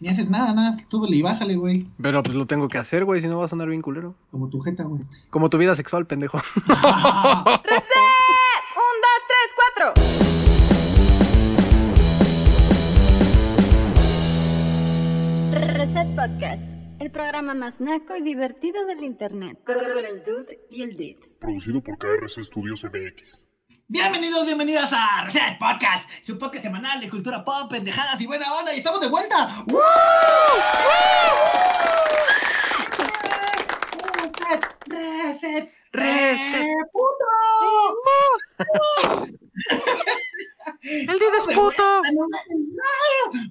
Ni haces nada, nada. Súbele y bájale, güey. Pero pues lo tengo que hacer, güey, si no vas a andar bien culero. Como tu jeta, güey. Como tu vida sexual, pendejo. ¡Reset! ¡Un, dos, tres, cuatro! Reset Podcast, el programa más naco y divertido del internet. Con el dude y el did. Producido por KRC Studios MX. Bienvenidos, bienvenidas a Reset Podcast, su podcast semanal de cultura pop, pendejadas y buena onda. Y estamos de vuelta. ¡Woo! Reset, reset, Reset. puto. ¡El did es puto!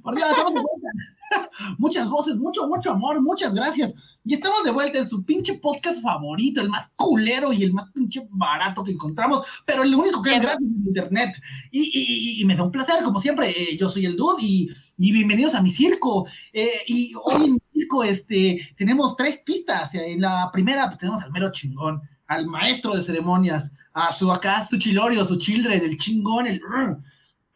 Por Dios, estamos de vuelta. Muchas voces, mucho, mucho amor, muchas gracias. Y estamos de vuelta en su pinche podcast favorito, el más culero y el más pinche barato que encontramos, pero el único que es gratis en internet. Y, y- y- y me da un placer, como siempre, eh, yo soy el Dude y, y bienvenidos a mi circo. Eh, y hoy en mi circo este, tenemos tres pistas. En la primera pues, tenemos al mero chingón, al maestro de ceremonias, a su acá, su chilorio, su children, el chingón, el...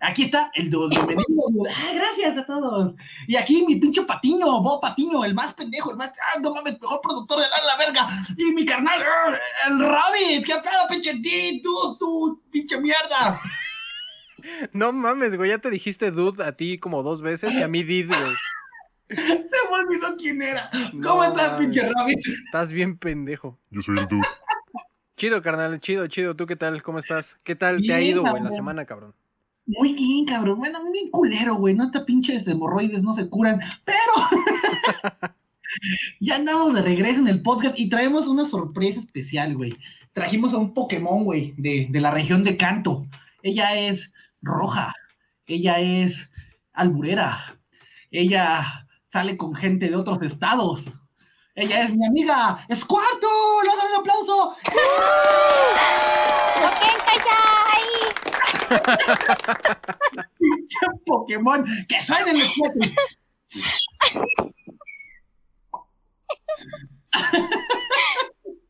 Aquí está el bienvenido. Ah, gracias a todos. Y aquí mi pinche Patiño, Bob Patiño, el más pendejo, el más, ah, no mames, mejor productor de la, la verga. Y mi carnal, ah, el Rabbit, qué pedo, pinche D, tú, tú, pinche mierda. No mames, güey, ya te dijiste dude a ti como dos veces y a mí did, güey. Se me olvidó quién era. ¿Cómo No estás, mames. pinche Rabbit? Estás bien pendejo. Yo soy el dude. Chido, carnal, chido, chido. ¿Tú qué tal? ¿Cómo estás? ¿Qué tal te ha ido, güey, la semana, cabrón? Muy bien, cabrón. Bueno, muy bien culero, güey. No, esta pinches hemorroides no se curan. Pero ya andamos de regreso en el podcast y traemos una sorpresa especial, güey. Trajimos a un Pokémon, güey, de, de la región de Canto. Ella es roja. Ella es alburera. Ella sale con gente de otros estados. Ella es mi amiga Squirtle. ¡Le damos un aplauso! Pinche Pokémon, que suenen los juguetes.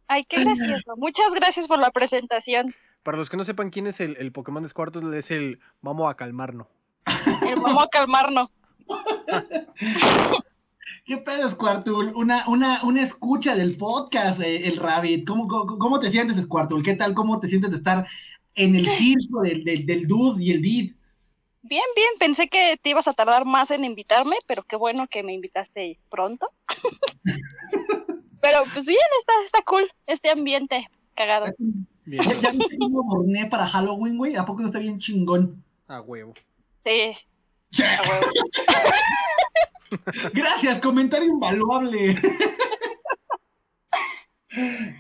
Ay, qué gracioso. Muchas gracias por la presentación. Para los que no sepan quién es el, el Pokémon de Squirtle, es el vamos a calmarnos. El vamos a calmarnos. ¿Qué pedo, Squirtle? Una, una, una escucha del podcast, eh, el Rabbit. ¿Cómo, cómo, cómo te sientes, Squirtle? ¿Qué tal? ¿Cómo te sientes de estar en el circo del, del, del Dude y el Did? Bien, bien. Pensé que te ibas a tardar más en invitarme, pero qué bueno que me invitaste pronto. pero pues bien, está, está cool este ambiente cagado. Bien, ¿Ya, viste cómo borné para Halloween, güey? ¿A poco no está bien chingón? a huevo. Sí, Sí. a huevo. Gracias, comentario invaluable.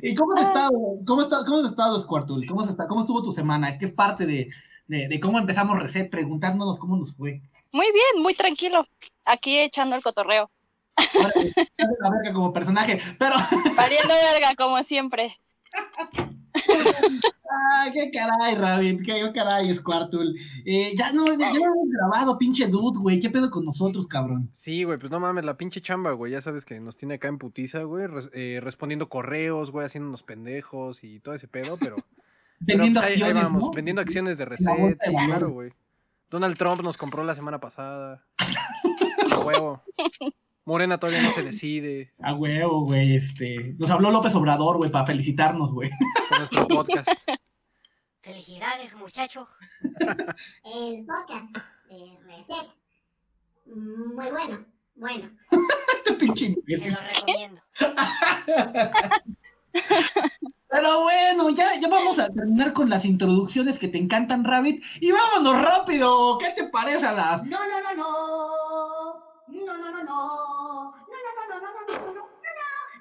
¿Y cómo has estado? ¿Cómo, está, cómo has estado, Squirtle? ¿Cómo, estado? ¿Cómo estuvo tu semana? ¿Qué parte de, de, de cómo empezamos Reset preguntándonos cómo nos fue? Muy bien, muy tranquilo. Aquí echando el cotorreo. Ahora, la verga como personaje, pero Valiendo verga, como siempre. ¡ay, qué caray, Rabbit! ¡Qué caray, Squirtle! Eh, ya no, ya, no hemos grabado, pinche dude, güey. ¿Qué pedo con nosotros, cabrón? Sí, güey, pues no mames, la pinche chamba, güey. Ya sabes que nos tiene acá en putiza, güey. res- eh, respondiendo correos, güey, haciendo unos pendejos y todo ese pedo, pero. pero, Vendiendo pues, ahí- ahí acciones, vamos, ¿no? vendiendo acciones de reset, sí, claro, güey. Donald Trump nos compró la semana pasada. A huevo. Morena todavía no se decide A huevo, güey, este... Nos habló López Obrador, güey, para felicitarnos, güey. por nuestro podcast. Felicidades, muchachos. el podcast de Reset. Muy bueno, bueno. Este pinche Te lo recomiendo. Pero bueno, ya, ya vamos a terminar con las introducciones que te encantan, Rabbit. Y vámonos rápido. ¿Qué te parece a las No, no, no, no. No, no, no, no. No, no, no, no, no, no, no,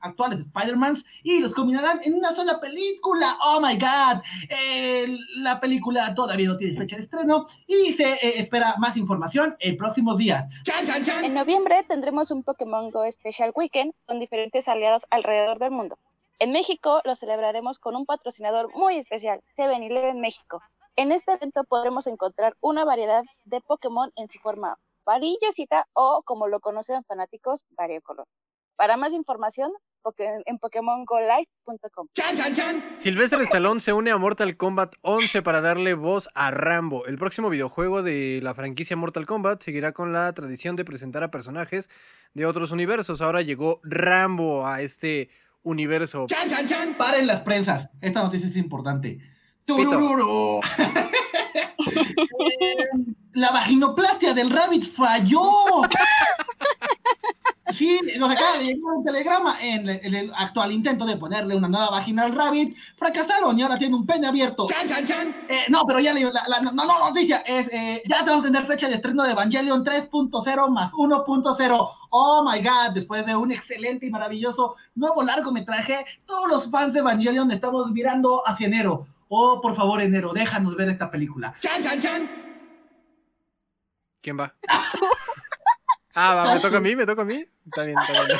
actuales Spider-Mans y los combinarán en una sola película. ¡Oh, my God! Eh, la película todavía no tiene fecha de estreno y se eh, espera más información en próximos días. En noviembre tendremos un Pokémon Go Special Weekend con diferentes aliados alrededor del mundo. En México lo celebraremos con un patrocinador muy especial, 7-Eleven México. En este evento podremos encontrar una variedad de Pokémon en su forma varillosita o, como lo conocen fanáticos, variocolor. Para más información, en pokemongolive.com. Sylvester Stallone se une a Mortal Kombat 11 para darle voz a Rambo. El próximo videojuego de la franquicia Mortal Kombat seguirá con la tradición de presentar a personajes de otros universos. Ahora llegó Rambo a este universo. Paren las prensas. Esta noticia es importante. ¡Turururu! La vaginoplastia del Rabbit falló. Sí, nos acaba de llegar un telegrama en, el- en el actual intento de ponerle una nueva vagina al Rabbit. Fracasaron y ahora tiene un pene abierto. Eh, no, pero ya le la, la- no, no, noticia es, eh, ya tenemos que tener fecha de estreno de Evangelion 3.0 más 1.0. Oh my god, después de un excelente y maravilloso nuevo largometraje, todos los fans de Evangelion estamos mirando hacia enero. Oh, por favor, enero, déjanos ver esta película. ¿Quién va? Ah, va, me toca a mí, me toca a mí. Está bien, está bien.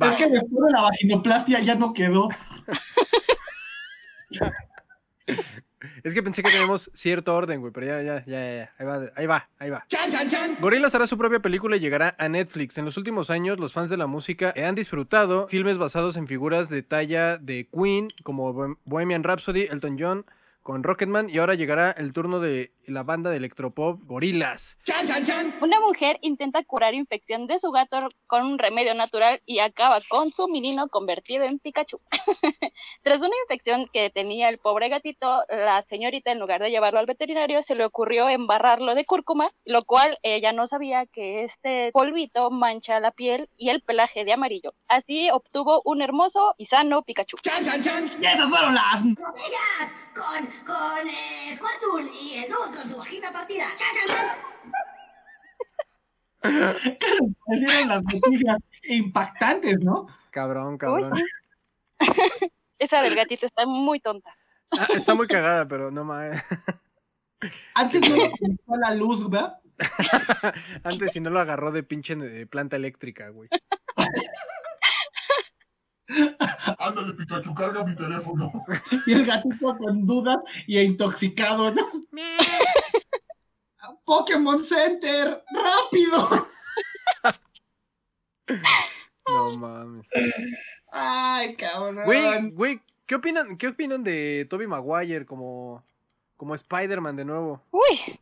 Va. Es que después de la vaginoplastia ya no quedó. Es que pensé que tenemos cierto orden, güey, pero ya, ya, ya, ya. Ahí va, ahí va, ahí va. Gorillaz hará su propia película y llegará a Netflix. En los últimos años, los fans de la música han disfrutado filmes basados en figuras de talla de Queen, como Bohem- Bohemian Rhapsody, Elton John, con Rocketman, y ahora llegará el turno de la banda de electropop Gorillaz. Una mujer intenta curar infección de su gato con un remedio natural y acaba con su menino convertido en Pikachu. Tras una infección que tenía el pobre gatito, la señorita en lugar de llevarlo al veterinario se le ocurrió embarrarlo de cúrcuma, lo cual ella no sabía que este polvito mancha la piel y el pelaje de amarillo. Así obtuvo un hermoso y sano Pikachu. Y esas fueron las con, con eh, Squirtle y el Dude con su vagina partida. ¡Chan, chan, chan! parecieron las noticias impactantes, ¿no? Cabrón, cabrón. Esa del gatito está muy tonta. Ah, está muy cagada, pero no mames. Antes no lo la luz, ¿verdad? Antes si no lo agarró de pinche eh, planta eléctrica, güey. Ándale, Pikachu, carga mi teléfono. Y el gatito con dudas y intoxicado, ¿no? Pokémon Center, rápido. No mames. Ay, cabrón. Güey, güey, ¿qué opinan, ¿qué opinan de Toby Maguire como, como Spider-Man de nuevo? Uy,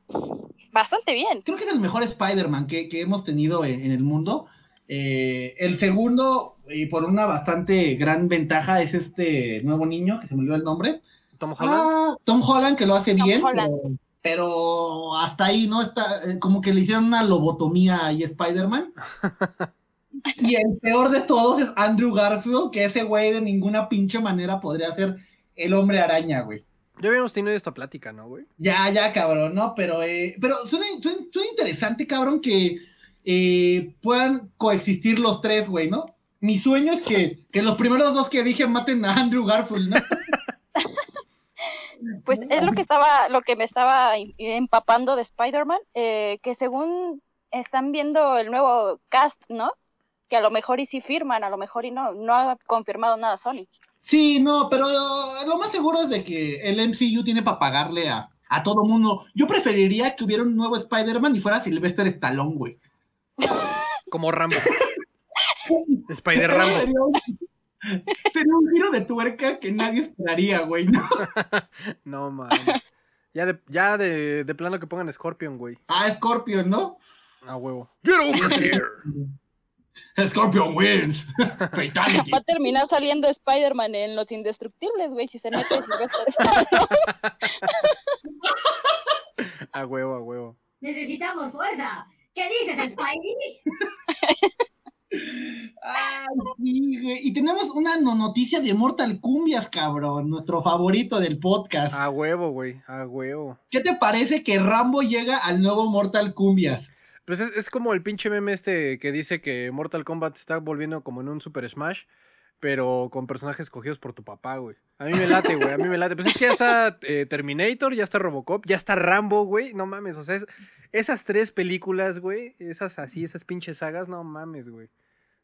bastante bien. Creo que es el mejor Spider-Man que, que hemos tenido en, en el mundo. Eh, el segundo, y por una bastante gran ventaja, es este nuevo niño, que se me olvidó el nombre. Tom Holland. Ah, Tom Holland, que lo hace Tom bien, pero, pero hasta ahí, ¿no? Está, eh, como que le hicieron una lobotomía ahí a Spider-Man. y el peor de todos es Andrew Garfield, que ese güey de ninguna pinche manera podría ser el hombre araña, güey. Ya habíamos tenido esta plática, ¿no, güey? Ya, ya, cabrón, ¿no? Pero, eh, pero suena, suena- suena interesante, cabrón, que eh, puedan coexistir los tres, güey, ¿no? Mi sueño es que, que los primeros dos que dije maten a Andrew Garfield, ¿no? Pues es lo que estaba, lo que me estaba em- empapando de Spider-Man, eh, que según están viendo el nuevo cast, ¿no? Que a lo mejor y sí firman, a lo mejor y no, no ha confirmado nada Sony. Sí, no, pero lo más seguro es de que el MCU tiene para pagarle a, a todo mundo. Yo preferiría que hubiera un nuevo Spider-Man y fuera Sylvester Stallone, güey. Como Rambo. Spider Rambo. Sería un, sería un giro de tuerca que nadie esperaría, güey, ¿no? No mames. Ya de, ya de, de plano que pongan Scorpion, güey. Ah, Scorpion, ¿no? A huevo. Get over here. Scorpion wins. Fatality. Va a terminar saliendo Spider-Man en Los Indestructibles, güey, si se mete. A huevo, a huevo. Necesitamos fuerza. ¿Qué dices, Spidey? Ay, sí, güey. Y tenemos una no- noticia de Mortal Cumbias, cabrón. Nuestro favorito del podcast. A huevo, güey. A huevo. ¿Qué te parece que Rambo llega al nuevo Mortal Cumbias? Pues es, es como el pinche meme este que dice que Mortal Kombat está volviendo como en un Super Smash, pero con personajes escogidos por tu papá, güey. A mí me late, güey, a mí me late. Pues es que ya está eh, Terminator, ya está Robocop, ya está Rambo, güey. No mames, o sea, es- esas tres películas, güey, esas así, esas pinches sagas, no mames, güey.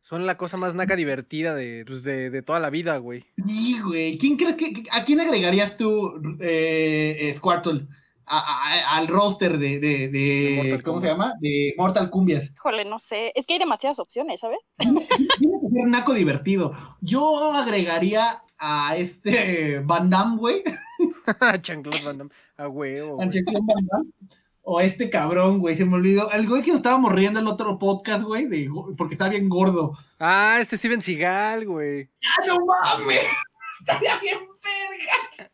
Son la cosa más naca divertida de, pues, de, de toda la vida, güey. Sí, güey. ¿Quién crees que, ¿A quién agregarías tú, eh, Squirtle? A- a- a- al roster de, de, ¿cómo se llama? De Mortal Cumbias. Híjole, no sé. Es que hay demasiadas opciones, ¿sabes? Tiene que ser naco divertido. Yo agregaría a este Van Damme, güey. Chanclot Van Damme, a huevo, Van Damme, O a este cabrón, güey, se me olvidó. El güey que nos estábamos riendo en el otro podcast, güey, de, porque está bien gordo. Ah, este Steven Seagal, güey. ¡Ah, no mames! Estaría bien verga.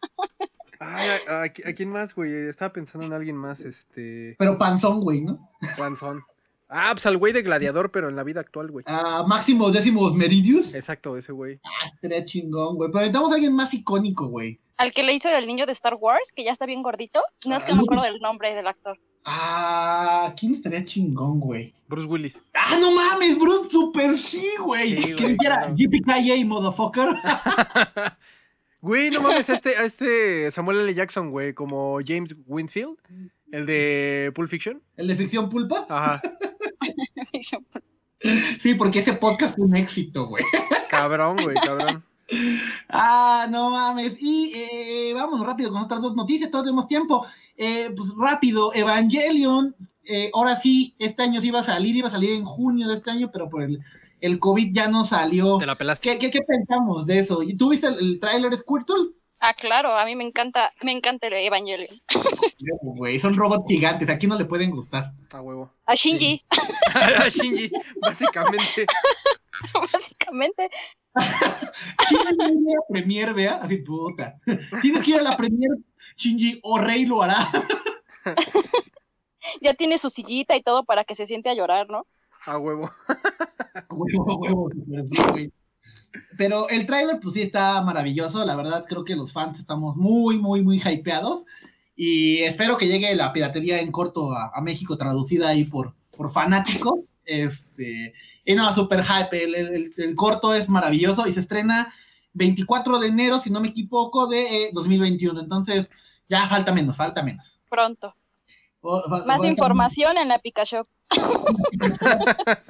Ay, ¿a, a- a quién más, güey? Estaba pensando en alguien más, este... Pero panzón, güey, ¿no? Juanzón. Ah, pues al güey de Gladiador, pero en la vida actual, güey. A Máximo Décimos Meridius. Exacto, ese güey. Ah, estaría chingón, güey. Pero necesitamos a alguien más icónico, güey. Al que le hizo el niño de Star Wars, que ya está bien gordito. No es que Ah, no me acuerdo del nombre del actor. Ah, ¿quién estaría chingón, güey? Bruce Willis. Ah, no mames, Bruce, super sí, güey. Sí, que güey, dijera claro. JPKA, motherfucker. Güey, no mames, a este, a este Samuel L. Jackson, güey, como James Winfield, el de Pulp Fiction. El de ficción pulpa. Ajá, Sí, porque ese podcast fue un éxito, güey. cabrón, güey, cabrón. Ah, no mames. Y eh, vámonos rápido con otras dos noticias, todos tenemos tiempo. Eh, pues rápido, Evangelion, eh, ahora sí, este año sí iba a salir, iba a salir en junio de este año, pero por el, el COVID ya no salió. Te la pelaste. ¿Qué, qué, qué pensamos de eso? ¿Y ¿Tú viste el, el tráiler Squirtle? Ah, claro, a mí me encanta, me encanta el Evangelion. Güey, son robots gigantes, aquí no le pueden gustar. A huevo. A Shinji, A Shinji, básicamente. básicamente. Shinji no iría a la premier, vea, así puta. Tienes que ir a la premier, Shinji, o Rey lo hará. Ya tiene su sillita y todo para que se siente a llorar, ¿no? A huevo. Huevo, huevo, super sí, güey. Pero el tráiler, pues sí está maravilloso. La verdad, creo que los fans estamos muy, muy, muy hypeados. Y espero que llegue la piratería en corto a, a México, traducida ahí por, por fanáticos. Este, y no, super hype. El, el- el corto es maravilloso y se estrena 24 de enero, si no me equivoco, de eh, 2021. Entonces, ya falta menos, falta menos. Pronto. O- Más información en la Pikachu.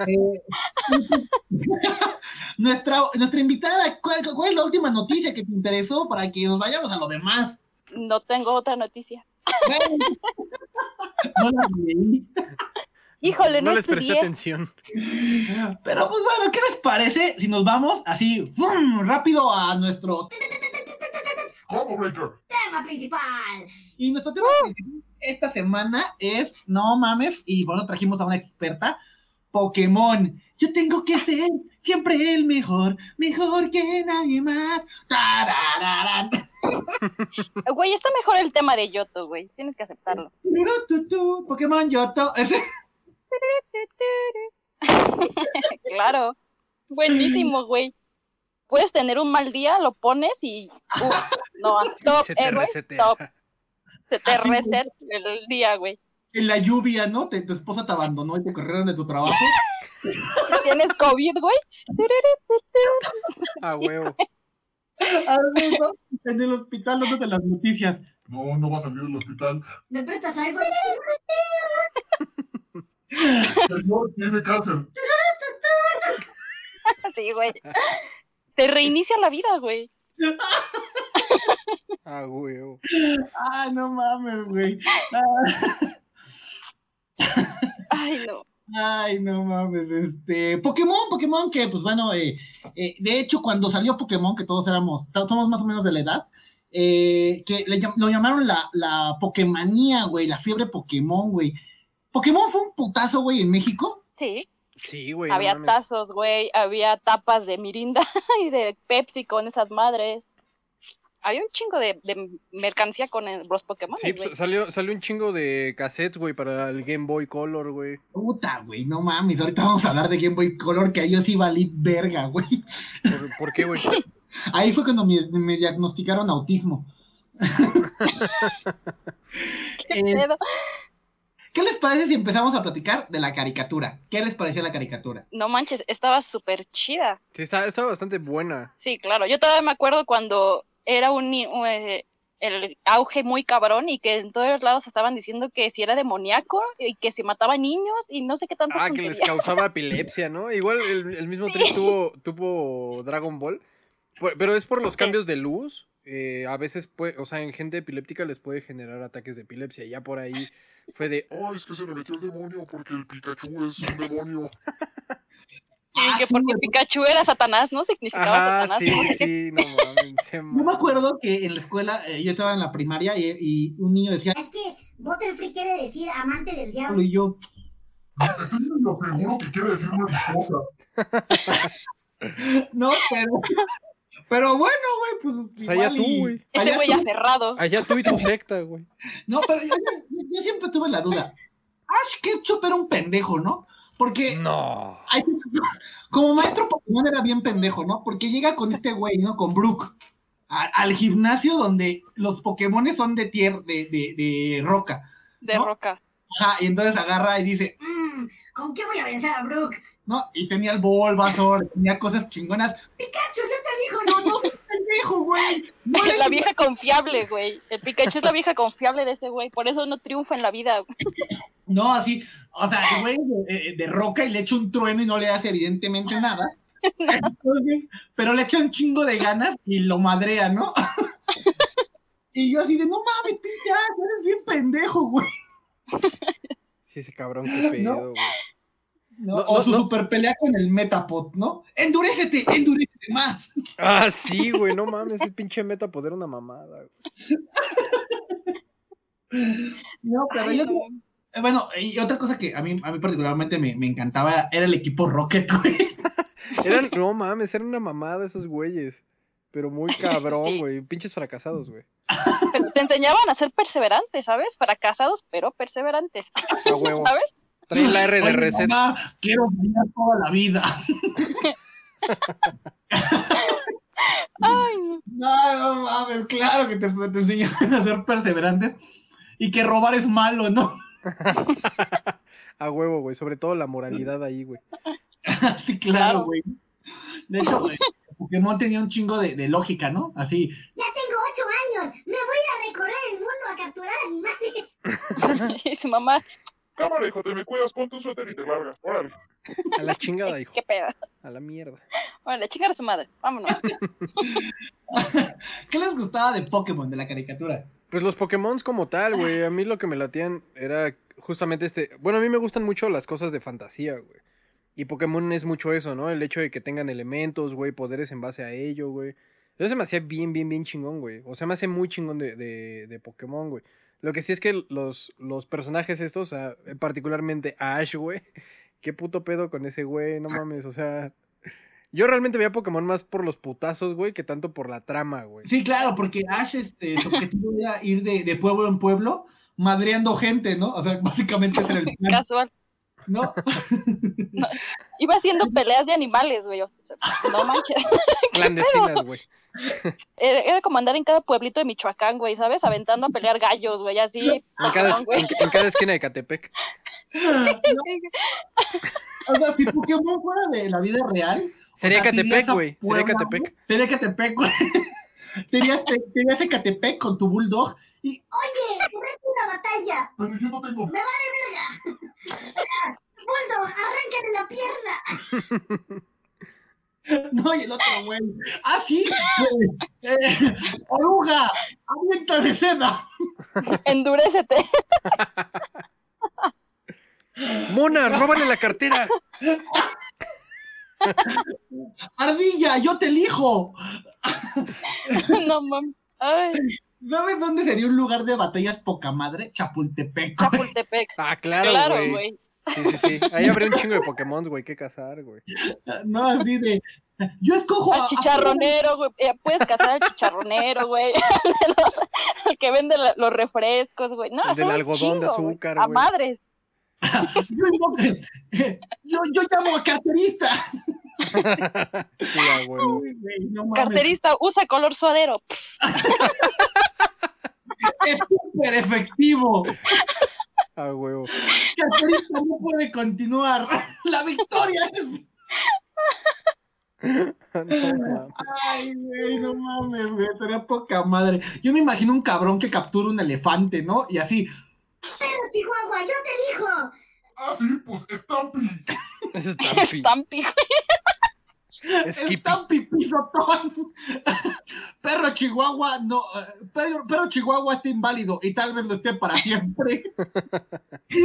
Eh, nuestra, nuestra invitada, ¿cuál, cuál es la última noticia que te interesó para que nos vayamos a lo demás? No tengo otra noticia. No la leí. Híjole, no, les presté atención. Pero pues bueno, ¿qué les parece si nos vamos así ¡fum! rápido a nuestro... Tema principal. Y nuestro tema principal esta semana es, no mames, y bueno, trajimos a una experta, Pokémon. Yo tengo que ser siempre el mejor, mejor que nadie más. Tarararán. Güey, está mejor el tema de Yoto, güey. Tienes que aceptarlo. Pokémon Yoto. Claro. Buenísimo, güey. Puedes tener un mal día, lo pones y. no, top, Se te eh, güey, top. Se te Así, el día, güey. en la lluvia, ¿no? Te- tu esposa te abandonó y te corrieron de tu trabajo. Tienes COVID, güey. A huevo. En el hospital dándote las noticias. No, no va a salir del hospital. ¿Me prestas iPhone? Señor, tiene cáncer. Sí, güey. Te reinicia la vida, güey. A huevo. Ay, no mames, güey. Ay, no. Ay, no mames, este, Pokémon, Pokémon, que pues bueno, eh, eh, de hecho cuando salió Pokémon, que todos éramos, somos más o menos de la edad, eh, que le lo llamaron la, la Pokémanía, güey, la fiebre Pokémon, güey. Pokémon fue un putazo, güey, en México. Sí, Sí, güey. había tazos, güey. Había tapas de Mirinda y de Pepsi con esas madres. Había un chingo de, de mercancía con el- los Pokémon. Sí, güey. pues, salió, salió un chingo de cassettes, güey, para el Game Boy Color, güey. Puta, güey, no mames, ahorita vamos a hablar de Game Boy Color, que ahí yo sí valí verga, güey. ¿Por, por qué, güey? Ahí fue cuando me, me diagnosticaron autismo. ¿Qué eh, pedo? ¿Qué les parece si empezamos a platicar de la caricatura? ¿Qué les pareció la caricatura? No manches, estaba súper chida. Sí, está, está bastante buena. Sí, claro. Yo todavía me acuerdo cuando era un eh, el auge muy cabrón y que en todos lados estaban diciendo que si era demoníaco y que si mataba niños y no sé qué tantas Ah, que les causaba epilepsia, ¿no? Igual el, el mismo trip tuvo, tuvo Dragon Ball. Pero es por los cambios de luz. eh, a veces, puede, o sea, en gente epiléptica les puede generar ataques de epilepsia. Y ya por ahí fue de. Ay, es que se me metió el demonio porque el Pikachu es un demonio. Y Ah, que sí, porque. Pikachu era Satanás, ¿no? Significaba Ajá, Satanás. sí, no sí, no mames. Yo me acuerdo que en la escuela, eh, yo estaba en la primaria y, y un niño decía, Es que Butterfree quiere decir amante del diablo. y yo, lo seguro que quiere decir no, pero, pero bueno, güey, pues. Pues allá igual tú, güey. Ese allá güey tú. aferrado. Allá tú y tu secta, güey. No, pero yo, yo- yo siempre tuve la duda. Ash Ketchup era un pendejo, ¿no? Porque No. Como maestro Pokémon era bien pendejo, ¿no? Porque llega con este güey, ¿no? Con Brook. a- al gimnasio donde los Pokémon son de tierra, de, de, de roca. De roca. Ajá, y entonces agarra y dice, Mm, ¿Con qué voy a vencer a Brooke? ¿no? Y tenía el Bulbasaur, tenía cosas chingonas. Pikachu, yo te digo, no, no, pendejo, güey. No le- La vieja confiable, güey. El Pikachu es la vieja confiable de ese güey. Por eso no triunfa en la vida. No, así, o sea, el güey de, de roca y le echa un trueno y no le hace evidentemente nada. Entonces, pero le echa un chingo de ganas y lo madrea, ¿no? y yo así de, no mames, pinche Ash, eres bien pendejo, güey. Sí, ese cabrón, qué pedo, güey. ¿no? No, o no, su no. super pelea con el Metapod, ¿no? Endurécete, endurécete más. Ah, sí, güey, no mames, ese pinche meta poder una mamada, güey. No, pero Ay, yo, no. eh, bueno, y otra cosa que a mí, a mí particularmente me, me encantaba era el equipo Rocket, güey. Eran, no mames, eran una mamada esos güeyes. Pero muy cabrón, Sí. güey. Pinches fracasados, güey. Pero te enseñaban a ser perseverantes, ¿sabes? Fracasados, pero perseverantes. A huevo. ¿Sabes? Trae la R de reset. quiero brillar toda la vida. Ay, no. No, no mames, claro que te, te enseñan a ser perseverantes y que robar es malo, ¿no? A huevo, güey. Sobre todo la moralidad ahí, güey. Sí, claro, Claro. güey. De hecho, güey, Pokémon tenía un chingo de, de lógica, ¿no? Así, Ya tengo ocho años. Me voy a ir a recorrer el mundo a capturar animales. Y su mamá, Cámara, hijo, te me cuidas, pon tu suéter y te largas. Órale. A la chingada, hijo. qué pedo. A la mierda. Bueno, chingar a su madre. Vámonos. ¿qué les gustaba de Pokémon, de la caricatura? Pues los Pokémon como tal, güey. A mí lo que me latían era justamente este. Bueno, a mí me gustan mucho las cosas de fantasía, güey. Y Pokémon es mucho eso, ¿no? El hecho de que tengan elementos, güey, poderes en base a ello, güey. Eso se me hacía bien, bien, bien chingón, güey. O sea, me hace muy chingón de, de, de Pokémon, güey. Lo que sí es que los, los personajes estos, o sea, particularmente Ash, güey. Qué puto pedo con ese güey, no mames, o sea. Yo realmente veía Pokémon más por los putazos, güey, que tanto por la trama, güey. Sí, claro, porque Ash, este, su objetivo era ir de, de pueblo en pueblo madreando gente, ¿no? O sea, básicamente era el plan, Casual. ¿no? Iba haciendo peleas de animales, güey. O sea, no manches. Clandestinas, güey. Era, era como andar en cada pueblito de Michoacán, güey, ¿sabes? Aventando a pelear gallos, güey, así. En cada, Pokémon, güey. en, en cada esquina de Catepec. O sea, si Pokémon fuera de la vida real. Sería irías Catepec, güey. Sería Catepec. Sería Catepec, güey. Tenías, te, tenías en Catepec con tu bulldog y Oye, meto una batalla. Pero yo no tengo. Me vale verga. Bulldog, arráncame la pierna. no, y el otro güey. Ah, sí, güey. Eh, oruga, avienta de seda. Endurécete. Mona, róbale la cartera. Ardilla, yo te elijo. no mames. ¿Sabes dónde sería un lugar de batallas poca madre? Chapultepec. güey. Chapultepec. Ah, claro, Claro, güey. güey. sí, sí, sí. Ahí habría un chingo de Pokémon, güey, que cazar, güey. No, así de. Yo escojo Al a- a- chicharronero, güey. Puedes cazar al chicharronero, güey. El que vende los refrescos, güey. No, El del algodón de chingo, güey. azúcar, A madres. Yo, invoco- yo, yo llamo a carterista. Sí, a huevo. Uy, güey, no mames. Carterista, usa color suadero. Es súper efectivo. A huevo. Caterina no puede continuar. La victoria es. Ay, güey, no mames, güey. Estaría poca madre. Yo me imagino un cabrón que captura un elefante, ¿no? Y así. Pero Chihuahua, yo te dijo. Ah, sí, pues Stampy. Es Stampy. Está un pipizotón. Perro Chihuahua, no. eh, Perro, perro Chihuahua está inválido y tal vez lo esté para siempre.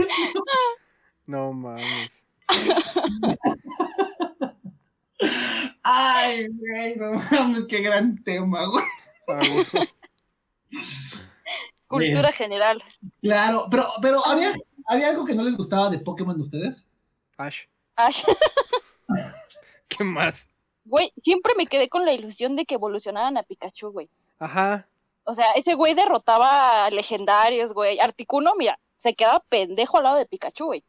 No mames. Ay, güey, no mames, qué gran tema, güey. A huevo. Cultura general. Claro, pero, pero ¿había, ¿había algo que no les gustaba de Pokémon de ustedes? Ash. Ash. ¿Qué más? Güey, siempre me quedé con la ilusión de que evolucionaran a Pikachu, güey. Ajá. O sea, ese güey derrotaba a legendarios, güey. Articuno, mira, se quedaba pendejo al lado de Pikachu, güey.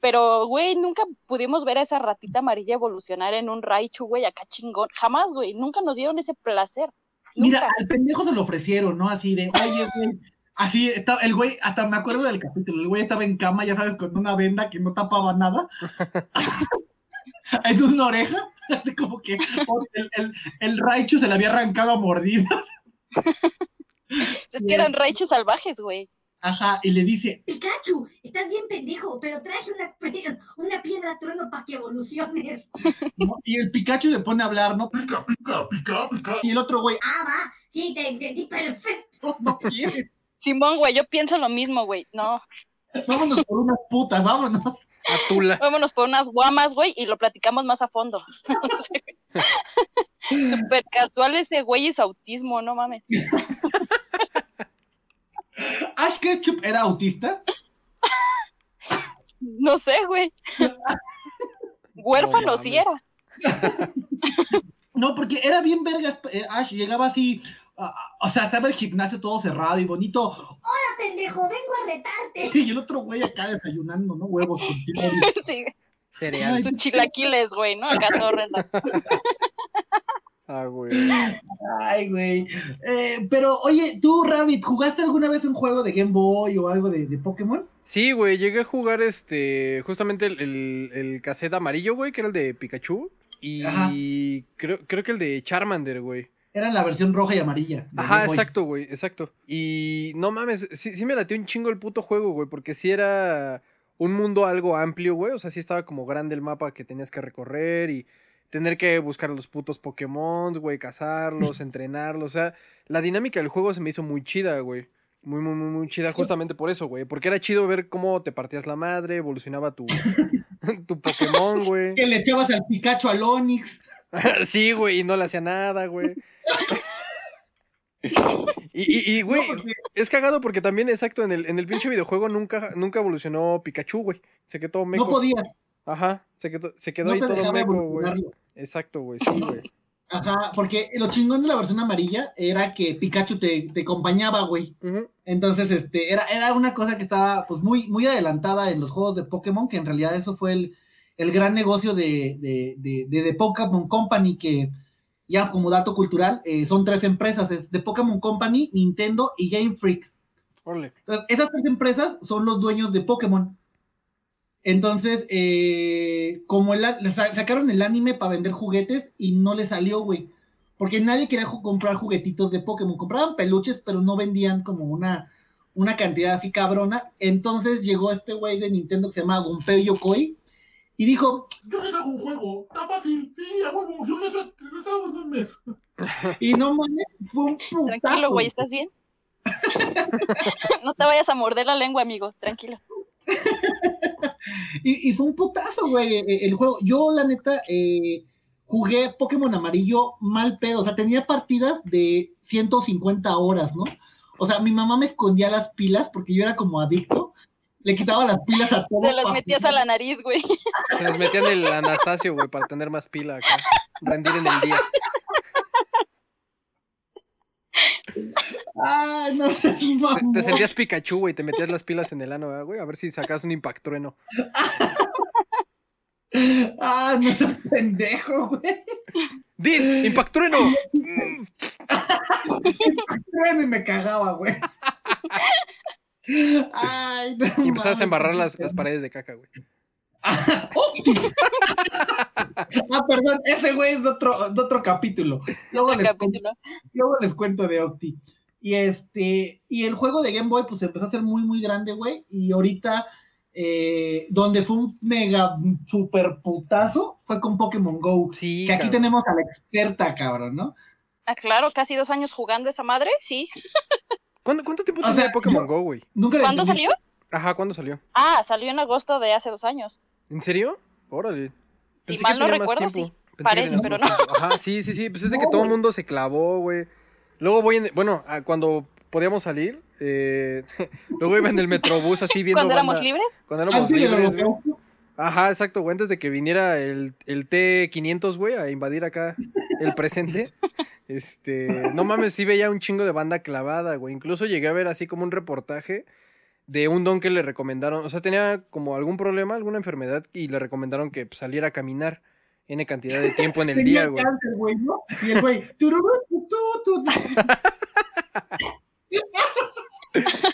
Pero, güey, nunca pudimos ver a esa ratita amarilla evolucionar en un Raichu, güey, acá chingón. Jamás, güey. Nunca nos dieron ese placer. Mira, Nunca. al pendejo se lo ofrecieron, ¿no? Así de, oye, güey. Así, está, el güey, hasta me acuerdo del capítulo, el güey estaba en cama, ya sabes, con una venda que no tapaba nada. en una oreja, como que el, el, el Raichu se le había arrancado a mordida. Es que eran Raichu salvajes, güey. Ajá, y le dice, Pikachu, estás bien pendejo, pero traje una, piedra trueno para que evoluciones. ¿no? y el Pikachu se pone a hablar, ¿no? Pica, pica, pica, pica. Y el otro güey, Ah, va, sí, te entendí perfecto. no, no quiere. Simón, güey, yo pienso lo mismo, güey. No, Vámonos por unas putas, vámonos. A Tula. vámonos por unas guamas, güey, y lo platicamos más a fondo. Super casual ese güey y su autismo, no mames. Ash Ketchup era autista. No sé, güey. Huérfano No sí era. No, porque era bien vergas. eh, Ash llegaba así, o sea, estaba el gimnasio todo cerrado y bonito. Hola, pendejo, vengo a retarte. Y el otro güey acá desayunando, ¿no? Huevos con chile. Sí, Cereal. sus chilaquiles, güey, ¿no? Acá todo. Ah, güey. Ay, güey. Eh, pero, oye, tú, Rabbit, ¿jugaste alguna vez un juego de Game Boy o algo de, de Pokémon? Sí, güey, llegué a jugar este. Justamente el, el, el cassette amarillo, güey, que era el de Pikachu. Y Ajá. creo, creo que el de Charmander, güey. Era la versión roja y amarilla. Ajá, exacto, güey, exacto. Y no mames, sí, sí me latió un chingo el puto juego, güey, porque sí era un mundo algo amplio, güey. O sea, sí estaba como grande el mapa que tenías que recorrer y tener que buscar los putos Pokémon, güey, cazarlos, entrenarlos. O sea, la dinámica del juego se me hizo muy chida, güey. Muy, muy, muy, muy chida, justamente por eso, güey. Porque era chido ver cómo te partías la madre, evolucionaba tu, tu Pokémon, güey. Que le echabas al Pikachu al Onix. sí, güey, y no le hacía nada, güey. Y, y, y, güey, No, porque- es cagado porque también, exacto, en el, en el pinche videojuego nunca, nunca evolucionó Pikachu, güey. Se quedó meco. No podía. Ajá, se quedó, se quedó No ahí todo meco, güey. Exacto, güey, sí, güey. Ajá, porque lo chingón de la versión amarilla era que Pikachu te, te acompañaba, güey. Entonces, este, era, era una cosa que estaba pues muy, muy adelantada en los juegos de Pokémon, que en realidad eso fue el, el gran negocio de, de, de, de The Pokémon Company, que ya como dato cultural, eh, son tres empresas, es The Pokémon Company, Nintendo y Game Freak. Entonces, esas tres empresas son los dueños de Pokémon. Entonces, eh, como el, sacaron el anime para vender juguetes y no le salió, güey. Porque nadie quería ju- comprar juguetitos de Pokémon. Compraban peluches, pero no vendían como una, una cantidad así cabrona. Entonces llegó este güey de Nintendo que se llama Gunpei Yokoi y dijo, Yo les hago un juego. Está fácil. Sí, a huevo. Yo les, les hago en un mes. y no mames, fue un putazo. Tranquilo, güey, ¿estás bien? no te vayas a morder la lengua, amigo. Tranquilo. Y, y fue un putazo, güey, eh, el juego. Yo, la neta, eh, jugué Pokémon amarillo mal pedo. O sea, tenía partidas de 150 horas, ¿no? O sea, mi mamá me escondía las pilas porque yo era como adicto. Le quitaba las pilas a todo. Te las metías a la nariz, güey. Se les metían el Anastasio, güey, para tener más pila acá. Rendir en el día. Ay, no seas Te, te sentías Pikachu, güey, te metías las pilas en el ano, ¿verdad, güey. A ver si sacas un impactrueno. Ah, no seas pendejo, güey. ¡Did! ¡Impactrueno! Bueno, y me cagaba, güey. Ay, no Y empezabas a embarrar las, las paredes de caca, güey. Ah, perdón, ese güey es de otro, de otro capítulo. Luego les, cuento, luego les cuento de Octi. Y este, y el juego de Game Boy, pues empezó a ser muy, muy grande, güey. Y ahorita, eh, donde fue un mega super putazo, fue con Pokémon Go. Sí, que aquí cabrón. tenemos a la experta, cabrón, ¿no? Ah, claro, casi dos años jugando esa madre, sí. ¿Cuánto, cuánto tiempo O tiene sea, Pokémon yo- Go, güey? ¿Cuándo salió? Ajá, ¿cuándo salió? Ah, salió en agosto de hace dos años. ¿En serio? Órale. Si Pensé mal que no tenía más recuerdo, tiempo. sí. Pensé Parece, pero no. tiempo. Ajá, sí, sí, sí. Pues es de que todo el mundo se clavó, güey. Luego voy en. Bueno, ah, cuando podíamos salir, eh, luego iba en el metrobús así viendo. Cuando éramos banda- libres. Cuando éramos libres, güey. Ajá, exacto, güey. Antes de que viniera el, el T500, güey, a invadir acá el presente. Este, no mames, sí veía un chingo de banda clavada, güey. Incluso llegué a ver así como un reportaje de un don que le recomendaron. O sea, tenía como algún problema, alguna enfermedad y le recomendaron que pues, saliera a caminar N cantidad de tiempo en el tenía día, güey. cáncer, güey, ¿no? Y el güey.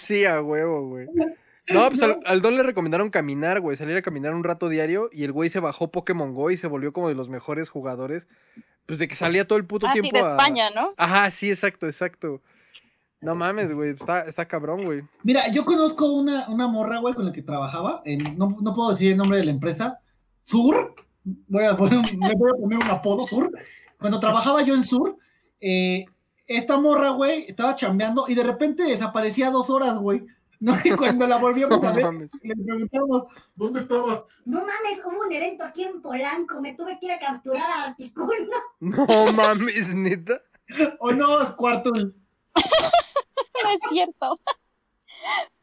Sí, a huevo, güey. No, pues al, al don le recomendaron caminar, güey, salir a caminar un rato diario y el güey se bajó Pokémon Go y se volvió como de los mejores jugadores. Pues de que salía todo el puto Ah, sí, tiempo de a- España, ¿no? Ajá, sí, exacto, exacto. No mames, güey, está, está cabrón, güey. Mira, yo conozco una, una morra, güey, con la que trabajaba. en- no, no puedo decir el nombre de la empresa. Sur. Voy a poner, un- le voy a poner un apodo, Sur. Cuando trabajaba yo en Sur, eh, esta morra, güey, estaba chambeando y de repente desaparecía dos horas, güey. ¿no? Y cuando la volvíamos No a ver, mames. le preguntamos, ¿Dónde estabas? No mames, hubo un evento aquí en Polanco. Me tuve que ir a capturar a Articuno. No mames, neta. o no, es cuarto. No es cierto.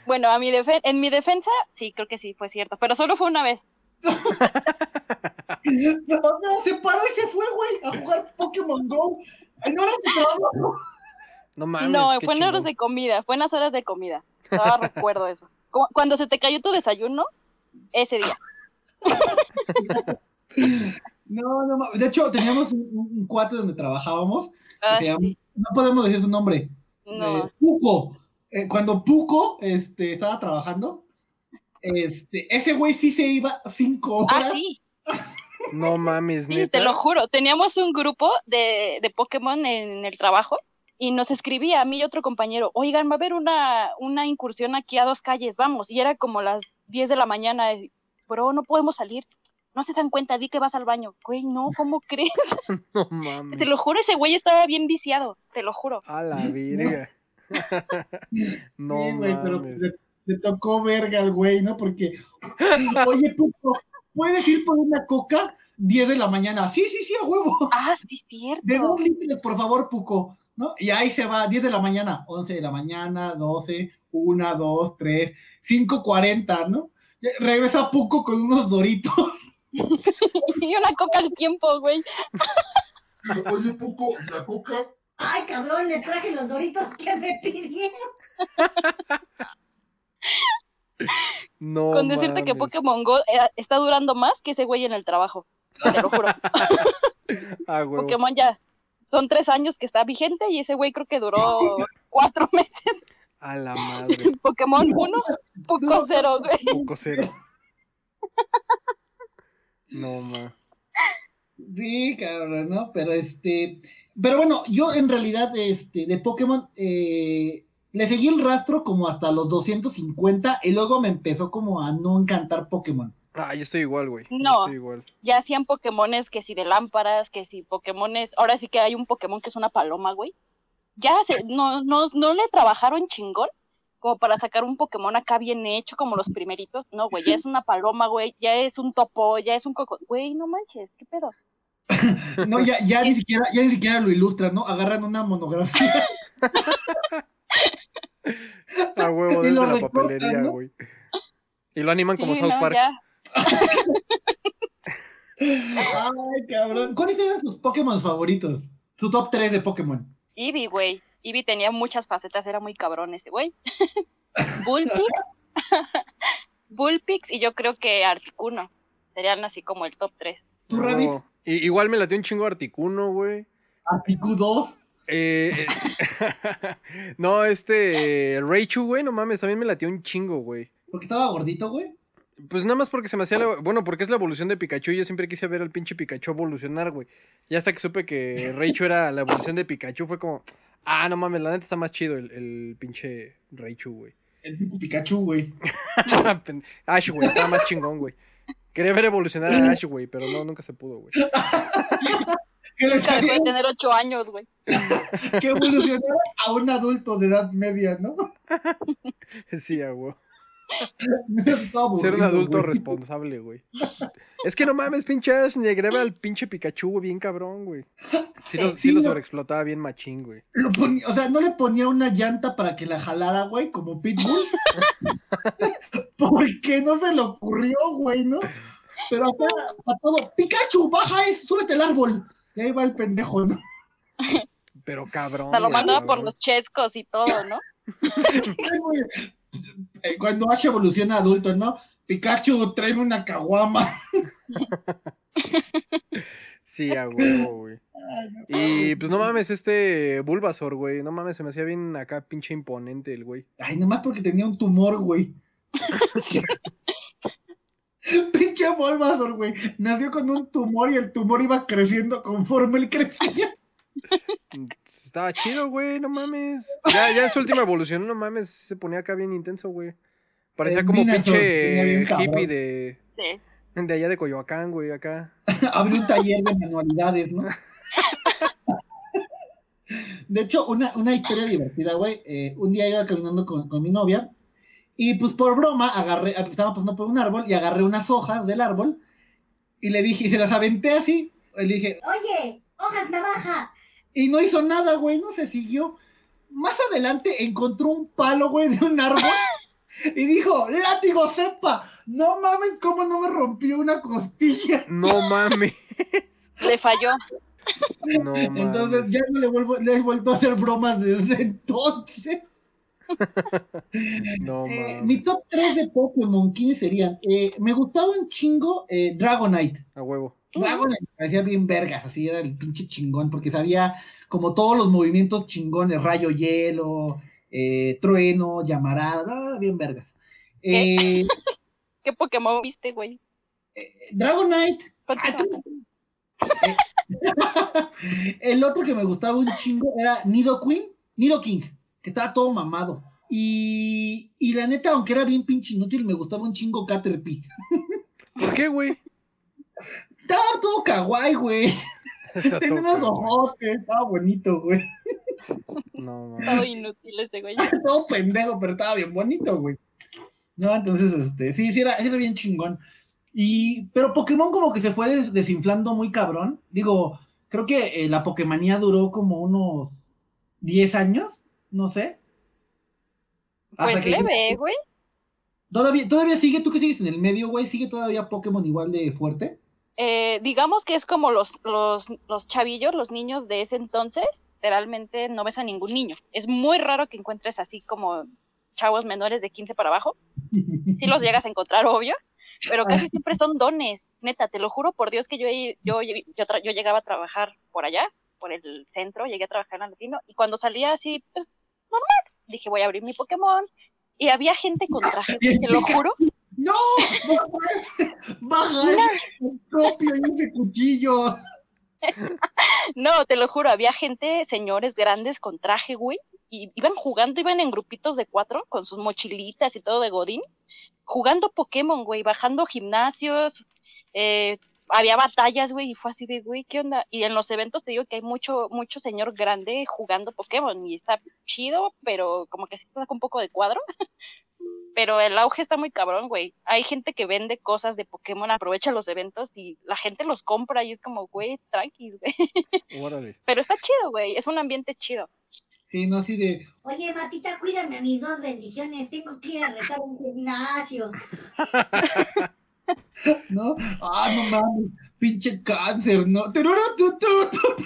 Bueno, a mi defe- en mi defensa, sí, creo que sí fue cierto, pero solo fue una vez. No, se paró y se fue, güey, a jugar Pokémon Go. En horas de trabajo. No mames. no, qué fue en horas de comida, fue en las horas de comida. Todavía recuerdo eso. Cu- Cuando se te cayó tu desayuno, ese día. No, no, mames. de hecho, teníamos un, un- cuate donde trabajábamos. Ah, sí. no podemos decir su nombre. No. Eh, Puco. Eh, cuando Puco este, estaba trabajando, este, ese güey sí se iba cinco horas. Ah, sí, No mames, sí, neta. te lo juro. Teníamos un grupo de, de Pokémon en el trabajo y nos escribía a mí y otro compañero, oigan, va a haber una, una incursión aquí a dos calles, vamos. Y era como las 10 de la mañana, bro, no podemos salir. No se dan cuenta, di que vas al baño. Güey, no, ¿cómo crees? No mames. Te lo juro, ese güey estaba bien viciado, te lo juro. A la virga. no Sí, güey, pero mames. le, le tocó verga al güey, ¿no? Porque, oye, Puco, ¿puedes ir por una coca? 10 de la mañana. Sí, sí, sí, a huevo. Ah, sí, es cierto. De dos litros, por favor, Puco. ¿No? Y ahí se va, 10 de la mañana, 11 de la mañana, 12, 1, 2, 3, 5, 40, ¿no? Regresa Puco con unos doritos. Y una coca al tiempo, güey. Oye, Poco, ¿y la coca? Ay, cabrón, les traje los doritos que me pidieron. No Con decirte que. Pokémon Go eh, está durando más que ese güey en el trabajo. Te lo juro. Ah. Pokémon ya son tres años que está vigente y ese güey creo que duró cuatro meses. A la madre. Pokémon 1, Poco 0, güey. Poco cero. No ma. Sí, cabrón, ¿no? Pero este. Pero bueno, yo en realidad, este, de Pokémon, eh, le seguí el rastro como hasta los 250 y luego me empezó como a no encantar Pokémon. Ah, yo estoy igual, güey. Yo No. estoy igual. Ya hacían Pokémones que si de lámparas, que si Pokémones. Ahora sí que hay un Pokémon que es una paloma, güey. Ya se, no, no, no le trabajaron chingón como para sacar un Pokémon acá bien hecho como los primeritos. No, güey, ya es una paloma, güey. Ya es un topo, ya es un coco. Güey, no manches, ¿qué pedo? No, ya, ya ni siquiera, ya ni siquiera lo ilustran, ¿no? Agarran una monografía. A huevo desde la recortan, papelería, ¿no? güey. Y lo animan como South no, Park. ya. Ay, cabrón. ¿Cuáles eran sus Pokémon favoritos? Su top 3 de Pokémon. Eevee, güey. Eevee tenía muchas facetas, era muy cabrón ese güey. Bullpix. Bullpix y yo creo que Articuno. Serían así como el top 3. ¿Tu No. Igual me latió un chingo Articuno, güey. Articu 2. Eh, no, este Raichu, güey, no mames, también me latió un chingo, güey. Porque estaba gordito, güey. Pues nada más porque se me hacía la... Bueno, porque es la evolución de Pikachu y yo siempre quise ver al pinche Pikachu evolucionar, güey. Y hasta que supe que Raichu era la evolución de Pikachu fue como... Ah, no mames, la neta está más chido el, el pinche Raichu, güey. El tipo Pikachu, güey. Ash, güey, estaba más chingón, güey. Quería ver evolucionar a Ash, güey, pero no, nunca se pudo, güey. Que le Nunca dejó de salió tener ocho años, güey. que evolucionara a un adulto de edad media, ¿no? Sí, güey. Ser un adulto güey. responsable, güey. Es que no mames, pinche Ash, negreba al pinche Pikachu, güey, bien cabrón, güey. Sí lo, sí Sí, lo sobreexplotaba bien machín, güey. Lo ponía- o sea, no le ponía una llanta para que la jalara, güey, como Pitbull. Porque no se le ocurrió, güey, ¿no? Pero acá, a todo, Pikachu, baja eso, súbete al árbol. Y ahí va el pendejo, ¿no? Pero cabrón. Se lo mandaba por los chescos y todo, ¿no? Eh, Cuando Ash evoluciona adulto, ¿no? Pikachu, tráeme una caguama. Sí, a huevo, güey. Y pues no mames, este Bulbasaur, güey. No mames, se me hacía bien acá pinche imponente el güey. Ay, nomás porque tenía un tumor, güey. Pinche Bulbasaur, güey. Nació con un tumor y el tumor iba creciendo conforme él crecía. Estaba chido, güey, no mames. Ya, ya en su última evolución, no mames, se ponía acá bien intenso, güey. Parecía como pinche hippie de, Sí. de allá de Coyoacán, güey, acá. Abrió un taller de manualidades, ¿no? De hecho, una, una historia divertida, güey. eh, un día iba caminando con, con mi novia y pues por broma agarré, estaba pasando por un árbol y agarré unas hojas del árbol y le dije, y se las aventé así. Y le dije, Oye, hojas navaja. Y no hizo nada, güey, no se siguió. Más adelante encontró un palo, güey, de un árbol y dijo, látigo sepa. No mames, cómo no me rompió una costilla. No mames. Le falló. No mames. Entonces ya no le, vuelvo, le he vuelto a hacer bromas desde entonces. No Eh, mames. mi top 3 de Pokémon, ¿quiénes serían? Eh, me gustaba un chingo eh, Dragonite. A huevo. Dragonite me parecía bien vergas, así era el pinche chingón, porque sabía como todos los movimientos chingones, rayo hielo, eh, trueno, llamarada, ah, bien vergas. Eh, ¿Qué Pokémon viste, güey? Dragonite. Continúa. Ah, Eh, el otro que me gustaba un chingo era Nidoqueen, Nidoking, que estaba todo mamado. Y, y la neta, aunque era bien pinche inútil, me gustaba un chingo Caterpie. ¿Por qué, güey? Estaba todo kawaii, güey. Todo unos ojotes, estaba bonito, güey. No Todo mames. inútil ese güey. Todo pendejo, pero estaba bien bonito, güey. No, entonces, este, sí, sí era, era bien chingón. Y, pero Pokémon como que se fue des- desinflando muy cabrón. Digo, creo que eh, la Pokémonía duró como unos 10 años, no sé. Hasta Pues que- leve, güey. Todavía, todavía sigue, tú que sigues en el medio, güey, sigue todavía Pokémon igual de fuerte. Eh, digamos que es como los, los, los chavillos, los niños de ese entonces, literalmente no ves a ningún niño. Es muy raro que encuentres así como chavos menores de 15 para abajo. Sí los llegas a encontrar, obvio, pero casi siempre son dones. Neta, te lo juro por Dios que yo, yo, yo, yo llegaba a trabajar por allá, por el centro, llegué a trabajar en el latino, y cuando salía así, pues normal, dije voy a abrir mi Pokémon. Y había gente con trajes, te lo juro. ¡No! ¡Baja! ¡Baja ese copio y ese cuchillo! No, te lo juro, había gente, señores grandes con traje, güey, y iban jugando, iban en grupitos de cuatro con sus mochilitas y todo de Godín, jugando Pokémon, güey, bajando gimnasios, eh, había batallas, güey, y fue así de, güey, ¿qué onda? Y en los eventos te digo que hay mucho, mucho señor grande jugando Pokémon y está chido, pero como que sí te saca un poco de cuadro. Pero el auge está muy cabrón, güey. Hay gente que vende cosas de Pokémon, aprovecha los eventos y la gente los compra y es como, güey, tranquis, güey. Órale. Pero está chido, güey. Es un ambiente chido. Sí, no así de. Oye, Martita, cuídame a mis dos bendiciones. Tengo que ir a retar un gimnasio. ¿no? Ah, no mames, pinche cáncer, ¿no? Tururú, tu, tu, tu.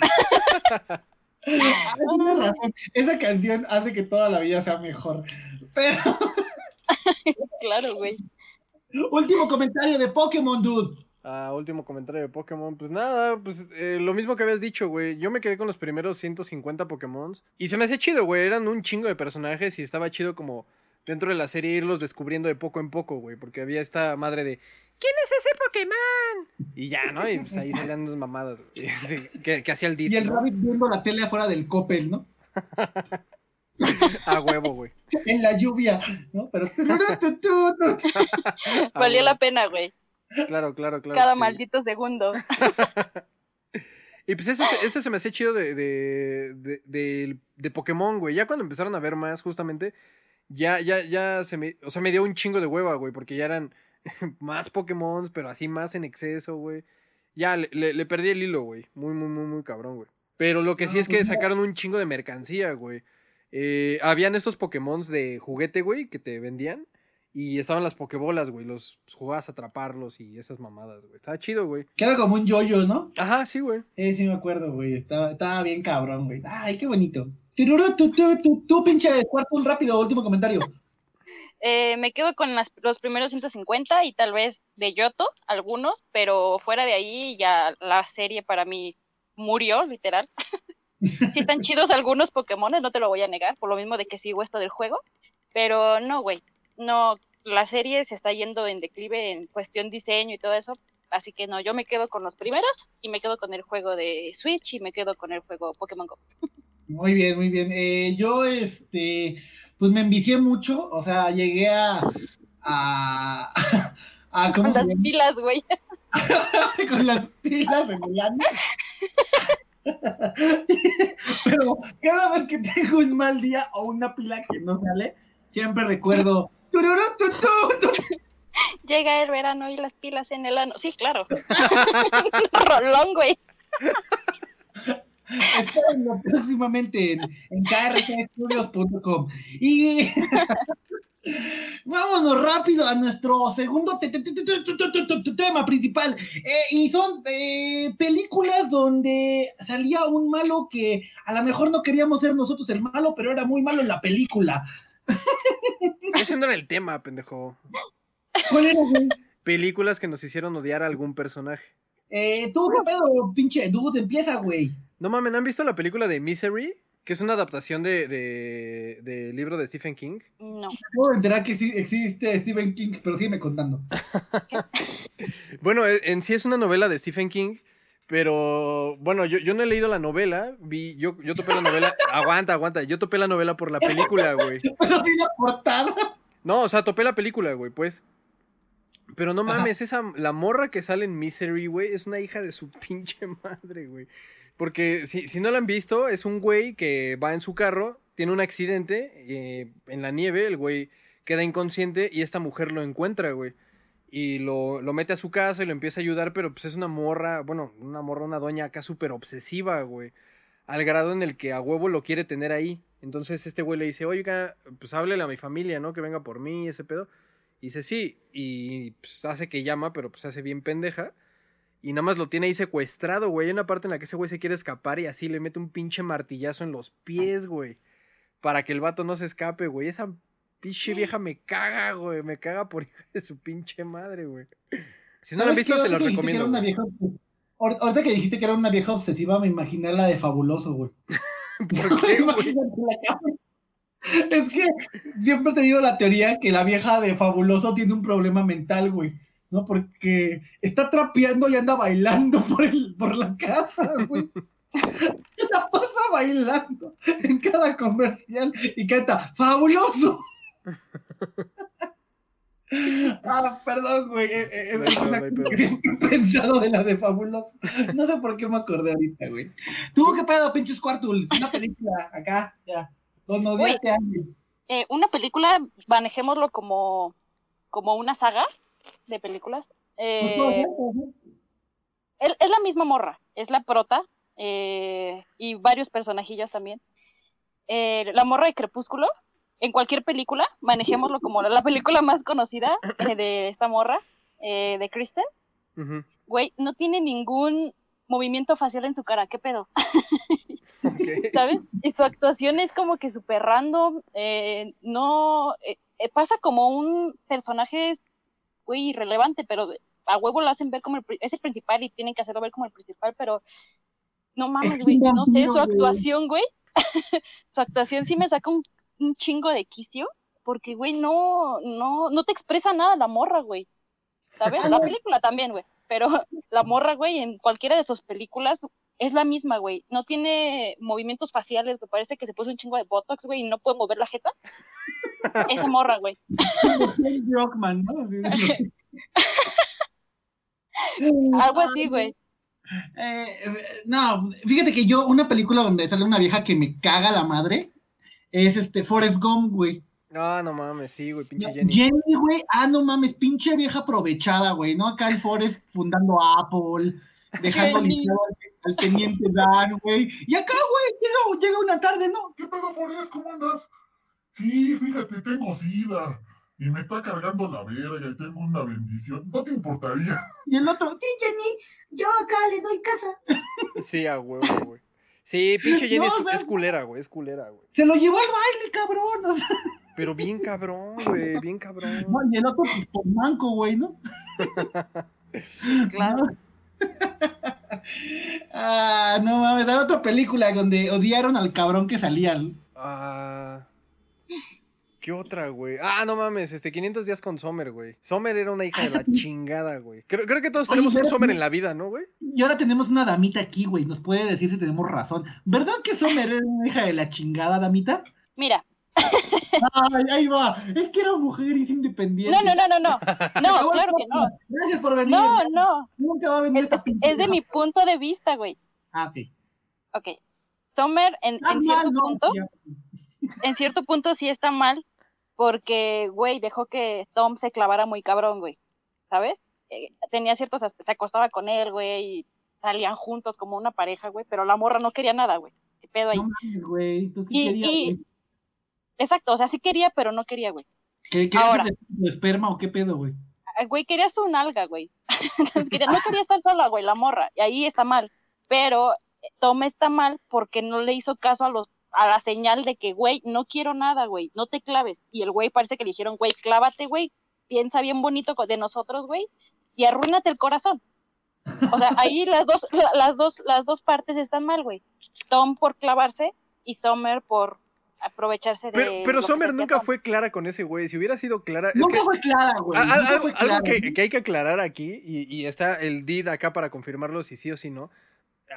Tienes razón. Esa canción hace que toda la vida sea mejor. Pero, Claro, güey. último comentario de Pokémon, dude. a último comentario de Pokémon. Pues nada, pues eh, lo mismo que habías dicho, güey. Yo me quedé con los primeros 150 Pokémon. Y se me hacía chido, güey. Eran un chingo de personajes y estaba chido como dentro de la serie irlos descubriendo de poco en poco, güey. Porque había esta madre de. ¿Quién es ese Pokémon? Y ya, ¿no? Y pues ahí salían dos mamadas, güey. Sí, que, que hacía el Y el ¿no? Rabbit viendo la tele afuera del Coppel, ¿no? A huevo, güey. En la lluvia, ¿no? Pero. Valió la pena, güey. Claro, claro, claro. Cada sí. maldito segundo. Y pues eso, se- eso se me hacía chido de, de, de, de- de Pokémon, güey. Ya cuando empezaron a ver más, justamente, ya, ya, ya se me. O sea, me dio un chingo de hueva, güey, porque ya eran más Pokémon, pero así más en exceso, güey. Ya le, le- le perdí el hilo, güey. Muy, muy, muy, muy cabrón, güey. Pero lo que sí No, es que pues sacaron un chingo de mercancía, güey. Eh, habían estos Pokémon de juguete, güey, que te vendían. Y estaban las Pokébolas, güey. Los pues, jugabas a atraparlos y esas mamadas, güey. Estaba chido, güey. Que era como un yoyo, ¿no? Ajá, sí, güey. Sí, sí me acuerdo, güey. Estaba, estaba bien cabrón, güey. Ay, qué bonito. Tirurú, tú, tú, tú, tú, pinche cuarto, un rápido último comentario. Eh, me quedo con las- los primeros 150 y tal vez de Yoto, algunos, pero fuera de ahí ya la serie para mí murió, literal. sí están chidos algunos Pokémon, no te lo voy a negar, por lo mismo de que sigo esto del juego, pero no, güey, no, la serie se está yendo en declive en cuestión diseño y todo eso, así que no, yo me quedo con los primeros y me quedo con el juego de Switch y me quedo con el juego Pokémon Go. Muy bien, muy bien. Eh, yo, este, pues me envicié mucho. O sea, llegué a. a. a ¿Cómo Con se las llama? pilas, güey. con las pilas en el año. Pero cada vez que tengo un mal día o una pila que no sale, siempre recuerdo. Llega el verano y las pilas en el ano. Sí, claro. Rolón, güey. Espérenlo próximamente en, en krgstudios.com. Y Vámonos rápido a nuestro segundo tema principal. Eh, y son eh, películas donde salía un malo que a lo mejor no queríamos ser nosotros el malo, pero era muy malo en la película. Ese no era el tema, pendejo. ¿Cuál era, güey? Películas que nos hicieron odiar a algún personaje. Eh, tú, qué pedo, pinche dude, empieza, güey. No mames, ¿han visto la película de Misery? Que es una adaptación de, de, del libro de Stephen King. No. Puedo enterar que sí existe Stephen King, pero sígueme contando. Bueno, e- en sí es una novela de Stephen King, pero bueno, yo, yo no he leído la novela, vi, yo, yo topé la novela, aguanta, aguanta, yo topé la novela por la película, güey. Pero sí la portada. No, o sea, topé la película, güey, pues. Pero no Ajá. mames, esa, la morra que sale en Misery, güey, es una hija de su pinche madre, güey. Porque si, si no la han visto, es un güey que va en su carro, tiene un accidente eh, en la nieve, el güey queda inconsciente y esta mujer lo encuentra, güey. Y lo, lo mete a su casa y lo empieza a ayudar, pero pues es una morra, bueno, una morra, una doña acá súper obsesiva, güey. Al grado en el que a huevo lo quiere tener ahí. Entonces este güey le dice, oiga, pues háblele a mi familia, ¿no? Que venga por mí, ese pedo. Y dice, sí. Y pues hace que llama, pero pues hace bien pendeja. Y nada más lo tiene ahí secuestrado, güey. Hay una parte en la que ese güey se quiere escapar y así le mete un pinche martillazo en los pies, güey. Para que el vato no se escape, güey. Esa pinche vieja me caga, güey. Me caga por de su pinche madre, güey. Si no lo han ¿Sabes visto, se los recomiendo. una vieja Ahorita que dijiste que era una vieja obsesiva, me imaginé la de Fabuloso, güey. ¿Por qué, güey? Es que siempre te digo la teoría que la vieja de Fabuloso tiene un problema mental, güey. ¿No? Porque está trapeando y anda bailando por, el, por la casa, güey. La pasa bailando en cada comercial y canta ¡Fabuloso! Ah, perdón, güey. eh, eh, No que siempre he pensado de la de Fabuloso. No sé por qué me acordé ahorita, güey. ¿Tú qué pedo, pinche Squirtle? Una película acá, ya. Don odiarte a alguien. Eh, una película, manejémoslo como, como una saga de películas. Eh, es, es la misma morra, es la prota eh, y varios personajillos también. Eh, la morra de Crepúsculo, en cualquier película, manejémoslo como la, la película más conocida eh, de esta morra, eh, de Kristen. Güey, no tiene ningún movimiento facial en su cara, ¿qué pedo? ¿Sabes? Y su actuación es como que súper random, eh, no, eh, pasa como un personaje, güey, irrelevante, pero a huevo lo hacen ver como el, es el principal y tienen que hacerlo ver como el principal, pero no mames, güey, no sé, su actuación, güey, su actuación sí me saca un, un chingo de quicio, porque, güey, no, no, no te expresa nada la morra, güey, ¿sabes? La película también, güey, pero la morra, güey, en cualquiera de sus películas es la misma, güey, no tiene movimientos faciales, que parece que se puso un chingo de botox, güey, y no puede mover la jeta. Esa morra, güey. Dave Brockman, ¿no? Algo así, güey. Eh, no, fíjate que yo, una película donde sale una vieja que me caga la madre, es este Forrest Gump, güey. Ah, no mames, sí, güey, pinche Jenny. Jenny, güey, ah, no mames, pinche vieja aprovechada, güey, ¿no? Acá el Forrest fundando Apple, dejando limpiado al, al teniente Dan, güey. Y acá, güey, llega, llega una tarde, ¿no? ¿Qué pedo, Forrest? ¿Cómo andas? Sí, fíjate, tengo sida. Y me está cargando la verga y tengo una bendición. ¿No te importaría? Y el otro, Sí, Jenny, yo acá le doy casa. Sí, a huevo, güey. Sí, pinche Jenny No, es, o sea, es culera, güey, es culera, güey. se lo llevó al baile, cabrón. o sea, Pero bien cabrón, güey, bien cabrón. no, y el otro, pues, por manco, güey, ¿no? Claro. Ah, no mames, hay otra película donde odiaron al cabrón que salía. Ah. ¿Qué otra, güey? Ah, no mames, este 500 días con Sommer, güey. Sommer era una hija de la chingada, güey. Creo, creo que todos Oye, tenemos un Sommer en la vida, ¿no, güey? Y ahora tenemos una damita aquí, güey. Nos puede decir si tenemos razón. ¿Verdad que Sommer era una hija de la chingada, damita? Mira, Ay, ahí va. Es que era mujer y es independiente. no, no, no, no, no. No, claro que no. Gracias por venir. No, no. Nunca va a venir Es, esta es- de mi punto de vista, güey. Ah, ok. Ok. Sommer, en, Ah, cierto no, punto, ya. en cierto punto sí está mal, porque, güey, dejó que Tom se clavara muy cabrón, güey. ¿Sabes? Eh, tenía ciertos, se acostaba con él, güey, y salían juntos como una pareja, güey, pero la morra no quería nada, güey. ¿Qué pedo ahí? No güey. Entonces, ¿qué Y- quería, y- güey? Exacto, o sea, sí quería, pero no quería, güey. ¿Qué, qué ahora. tu esperma o qué pedo, güey? Güey, quería su nalga, güey. Entonces, quería- no quería estar sola, güey, la morra. Y ahí está mal. Pero eh, Tom está mal porque no le hizo caso a los a la señal de que, güey, no quiero nada, güey, no te claves. Y el güey parece que le dijeron, güey, clávate, güey, piensa bien bonito de nosotros, güey, y arruínate el corazón. O sea, ahí las dos, la- las dos, las dos partes están mal, güey. Tom por clavarse y Summer por aprovecharse de. Pero, pero lo Sommer nunca fue clara con ese güey. Si hubiera sido clara. Es Nunca que, fue clara, güey. a- a- Nunca algo fue algo clara. que, que hay que aclarar aquí, y, y está el DID acá para confirmarlo si sí o si no.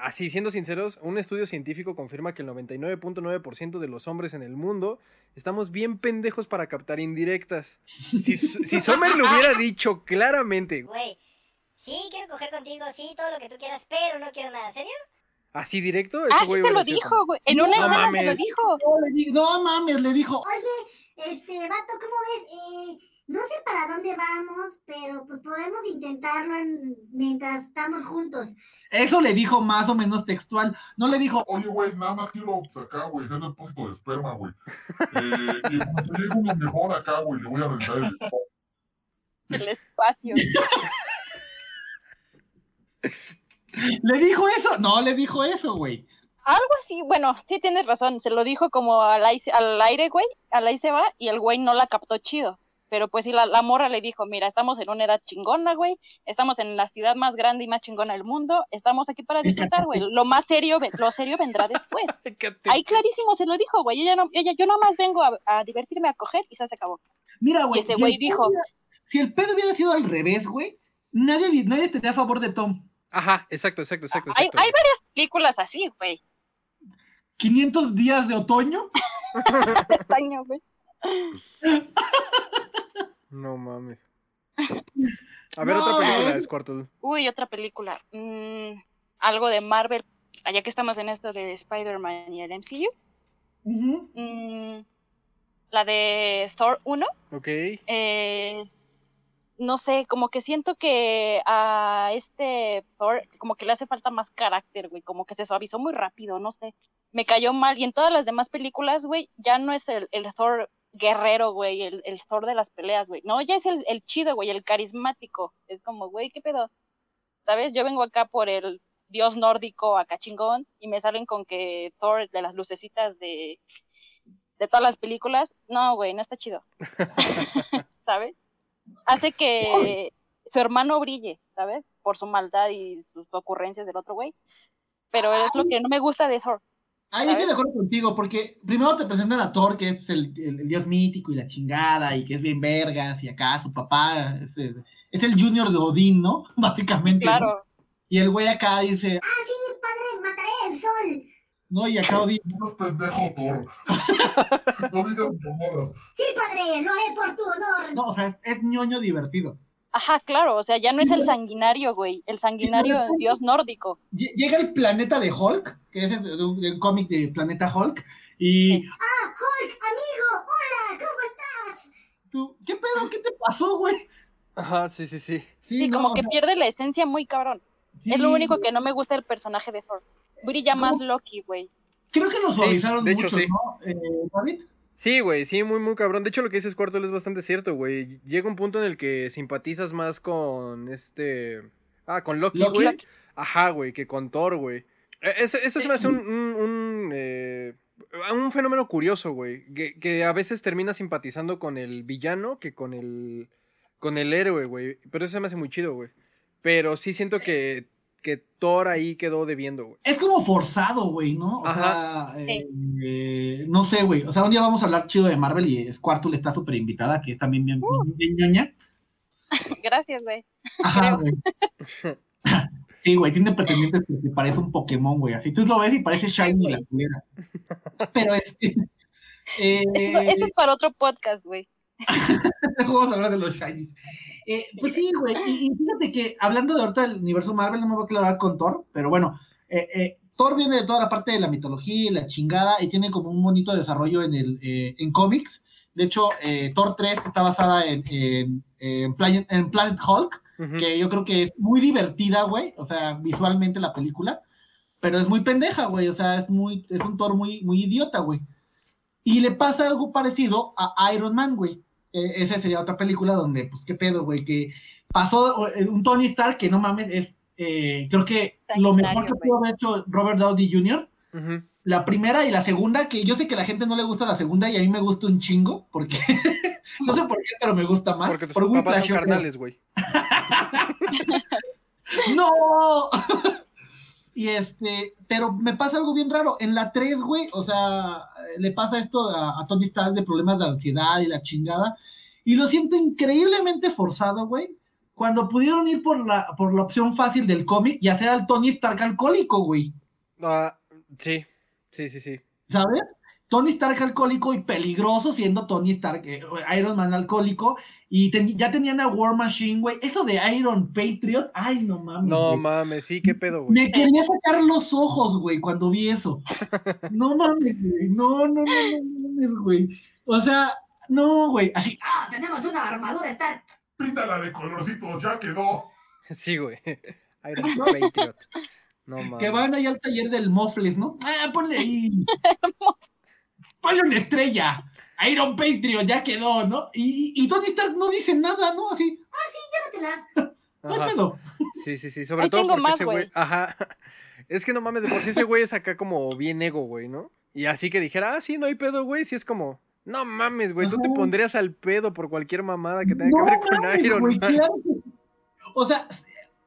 Así, siendo sinceros, un estudio científico confirma que el 99.9% de los hombres en el mundo estamos bien pendejos para captar indirectas. Si, si Sommer le hubiera dicho claramente, Güey, sí, quiero coger contigo, sí, todo lo que tú quieras, pero no quiero nada. ¿Serio? Así directo, ese Ah, sí güey se lo dijo, güey. En una No escena se lo dijo. No, le no mames, le dijo. Oye, este, vato, ¿cómo ves? Eh, no sé para dónde vamos, pero pues podemos intentarlo en- mientras estamos juntos. Eso le dijo más o menos textual. No le dijo, Oye, güey, nada más quiero acá, güey, hacer depósito de esperma, güey. Eh, y cuando llegue uno mejor acá, güey, le voy a rentar el El espacio. ¿le dijo eso? No le dijo eso, güey. Algo así, bueno, sí tienes razón. Se lo dijo como al aire, al aire, güey. Al aire se va y el güey no la captó chido. Pero pues sí, la, la morra le dijo, mira, estamos en una edad chingona, güey. Estamos en la ciudad más grande y más chingona del mundo. Estamos aquí para disfrutar, güey. Lo más serio, lo serio vendrá después. Ahí clarísimo se lo dijo, güey. Ella no, ella, yo nomás vengo a, a divertirme, a coger y se acabó. Mira, güey. Y ese si güey el pedo dijo- hubiera- Si el pedo hubiera sido al revés, güey, nadie, di- nadie estaría a favor de Tom. Ajá, exacto, exacto, exacto. Hay, exacto. hay varias películas así, güey. 500 días de otoño. de España, güey. No mames. A ver, No, otra película. Squirtle. Uy, otra película. Mm, algo de Marvel. Allá que estamos en esto de Spider-Man y el MCU. Mm, la de Thor 1. Ok. eh, no sé, como que siento que a este Thor, como que le hace falta más carácter, güey. Como que se suavizó muy rápido, no sé. Me cayó mal. Y en todas las demás películas, güey, ya no es el, el Thor guerrero, güey, el, el Thor de las peleas, güey. No, ya es el, el chido, güey, el carismático. Es como, güey, ¿qué pedo? ¿Sabes? Yo vengo acá por el dios nórdico acá chingón y me salen con que Thor de las lucecitas de, de todas las películas. No, güey, no está chido. ¿Sabes? Hace que su hermano brille, ¿sabes? Por su maldad y sus ocurrencias del otro güey. Pero es lo que no me gusta de Thor. Ahí estoy de acuerdo contigo, porque primero te presentan a Thor, que es el, el- el dios mítico y la chingada, y que es bien vergas, y acá su papá es, el- es el junior de Odín, ¿no? Básicamente. ¿no? Claro. Y el güey acá dice, Ah, sí, padre, mataré el sol. No, y acá Odín, No es pendejo, Thor. no digas mamadas. Sí, padre, lo haré por tu honor. no, o sea, es ñoño divertido. Ajá, claro, o sea, ya no es el sanguinario, güey, el sanguinario dios nórdico. Lle- Llega el planeta de Hulk, que es el- un, cómic de Planeta Hulk, y Sí. Ah, Hulk, amigo, hola, ¿cómo estás? tú, ¿qué pedo? ¿Qué te pasó, güey? Ajá, sí, sí, sí. Sí, no, como que pierde la esencia muy cabrón. sí, Es lo único que no me gusta del personaje de Thor. Brilla más. Loki, güey. Creo que lo Sí, suavizaron de hecho, mucho, sí. ¿no, eh, David? Sí, güey, sí, muy, muy cabrón. De hecho, lo que dices, Cuarto, es bastante cierto, güey. Llega un punto en el que simpatizas más con este... Ah, con Loki, güey. Ajá, güey, que con Thor, güey. Eh, Eso, eso se me hace un... un, un, eh, un fenómeno curioso, güey. Que, que a veces termina simpatizando con el villano que con el... Con el héroe, güey. Pero eso se me hace muy chido, güey. Pero sí siento que, que Thor ahí quedó debiendo, güey. Es como forzado, güey, ¿no? O Ajá. sea, eh, eh, no sé, güey. O sea, un día vamos a hablar chido de Marvel y Squartul está súper invitada, que es también bien, bien, bien ñoña. Gracias, güey. Ajá, güey. Sí, güey, tiene pretendientes que parece un Pokémon, güey. Así tú lo ves y parece Shiny la culera. Pero este. eh, Eso, eso es para otro podcast, güey. Vamos a hablar de los Shinies. Eh, pues sí, güey. Y, y fíjate que hablando de ahorita del universo Marvel, no me voy a aclarar con Thor, pero bueno, eh, eh, Thor viene de toda la parte de la mitología y la chingada y tiene como un bonito desarrollo en el en cómics. De hecho, Thor 3 está basada en, en, en Planet, en Planet Hulk, que yo creo que es muy divertida, güey. O sea, visualmente la película, pero es muy pendeja, güey. O sea, es muy, es un Thor muy, muy idiota, güey. Y le pasa algo parecido a Iron Man, güey. Eh, esa sería otra película donde, pues, qué pedo, güey, que pasó eh, un Tony Stark que no mames, es, eh, creo que lo mejor que pudo haber hecho Robert Downey Jr. La primera y la segunda, que yo sé que a la gente no le gusta la segunda y a mí me gusta un chingo, porque no sé por qué, pero me gusta más. Porque tus Por papás son carnales, güey. ¡No! Y este, pero me pasa algo bien raro. En la 3, güey, o sea, le pasa esto a, a Tony Stark de problemas de ansiedad y la chingada. Y lo siento increíblemente forzado, güey. Cuando pudieron ir por la, por la opción fácil del cómic y hacer al Tony Stark alcohólico, güey. Ah, sí, sí, sí, sí. ¿Sabes? Tony Stark alcohólico y peligroso siendo Tony Stark, eh, Iron Man alcohólico. Y ten- ya tenían a War Machine, güey. Eso de Iron Patriot, ay, no mames. No güey. mames, sí, qué pedo, güey. Me quería sacar los ojos, güey, cuando vi eso. No mames, güey. No, no, no, no no mames, güey. O sea, no, güey. Así, Ah, tenemos una armadura Stark. Píntala de colorcito, ya quedó. Sí, güey. Iron Patriot. No mames. que van ahí al taller del Mofles, ¿no? Ah, ponle ahí. Ponle una estrella. Iron Patriot, ya quedó, ¿no? Y, y Tony Stark no dice nada, ¿no? Así, Llévatela. no hay Ajá. pedo. Sí, sí, sí. Sobre Ahí todo tengo porque más, ese güey. Ajá. Es que no mames, de por sí ese güey es acá como bien ego, güey, ¿no? Y así que dijera, ah, sí, no hay pedo, güey. Sí es como, no mames, güey. Tú te pondrías al pedo por cualquier mamada que tenga No que ver con mames, Iron güey, Man. claro O sea,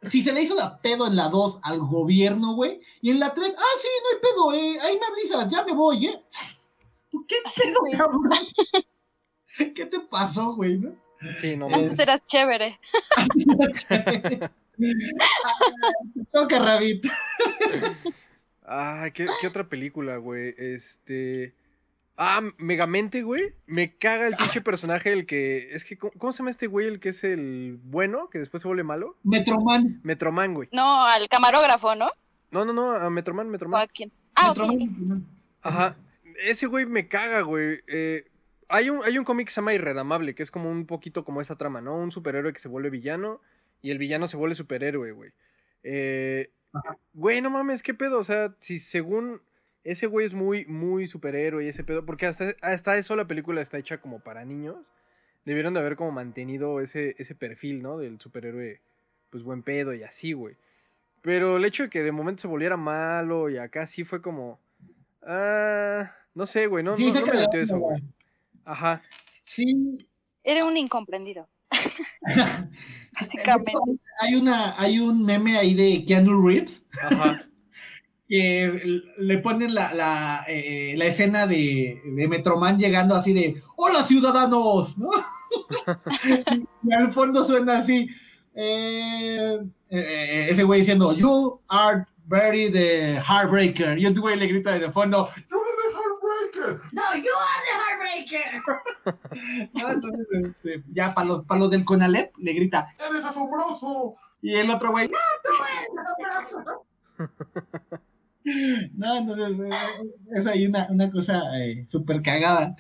si se le hizo la pedo en la 2 al gobierno, güey, y en la 3, ah, sí, no hay pedo, eh, ahí me avisas, ya me voy, ¿eh? ¿Qué Así, pedo, güey. cabrón? ¿Qué te pasó, güey? no? Sí, no Antes eras chévere. Toca, Rabbit. Ah, ¿qué, qué otra película, güey? Este. Ah, Megamente, güey. Me caga el pinche personaje, el que. Es que, ¿cómo, cómo se llama este güey? El que es el bueno, que después se vuelve malo. Metroman. Metroman, güey. No, al camarógrafo, ¿no? No, no, no, a Metroman, ¿O Metroman. a quién? Ah. Metroman. Ajá. Ese güey me caga, güey. Eh, hay un, hay un cómic que se llama Irredamable, que es como un poquito como esa trama, ¿no? Un superhéroe que se vuelve villano y el villano se vuelve superhéroe, güey. Eh, güey, no mames, ¿qué pedo? O sea, si según ese güey es muy, muy superhéroe y ese pedo, porque hasta, hasta eso la película está hecha como para niños, debieron de haber como mantenido ese, ese perfil, ¿no? Del superhéroe, pues buen pedo y así, güey. Pero el hecho de que de momento se volviera malo y acá sí fue como... Ah, no sé, güey, no, Sí, no, no me la latió onda, eso, güey. güey. Ajá. Sí, Era un incomprendido. Básicamente. Hay, una, hay un meme ahí de Keanu Reeves Ajá. que le ponen la, la, eh, la escena de, de Metroman llegando así de ¡Hola ciudadanos! ¿no? y al fondo suena así eh, eh, ese güey diciendo You are very the heartbreaker y otro güey le grita desde el fondo ¡Yo eres Heartbreaker! No, you are the heartbreaker. ¿no? Entonces, este, ya para los, para los del Conalep le grita ¡Eres asombroso! y el otro güey Tú eres asombroso. No, entonces eh, es ahí una, una cosa eh, súper cagada.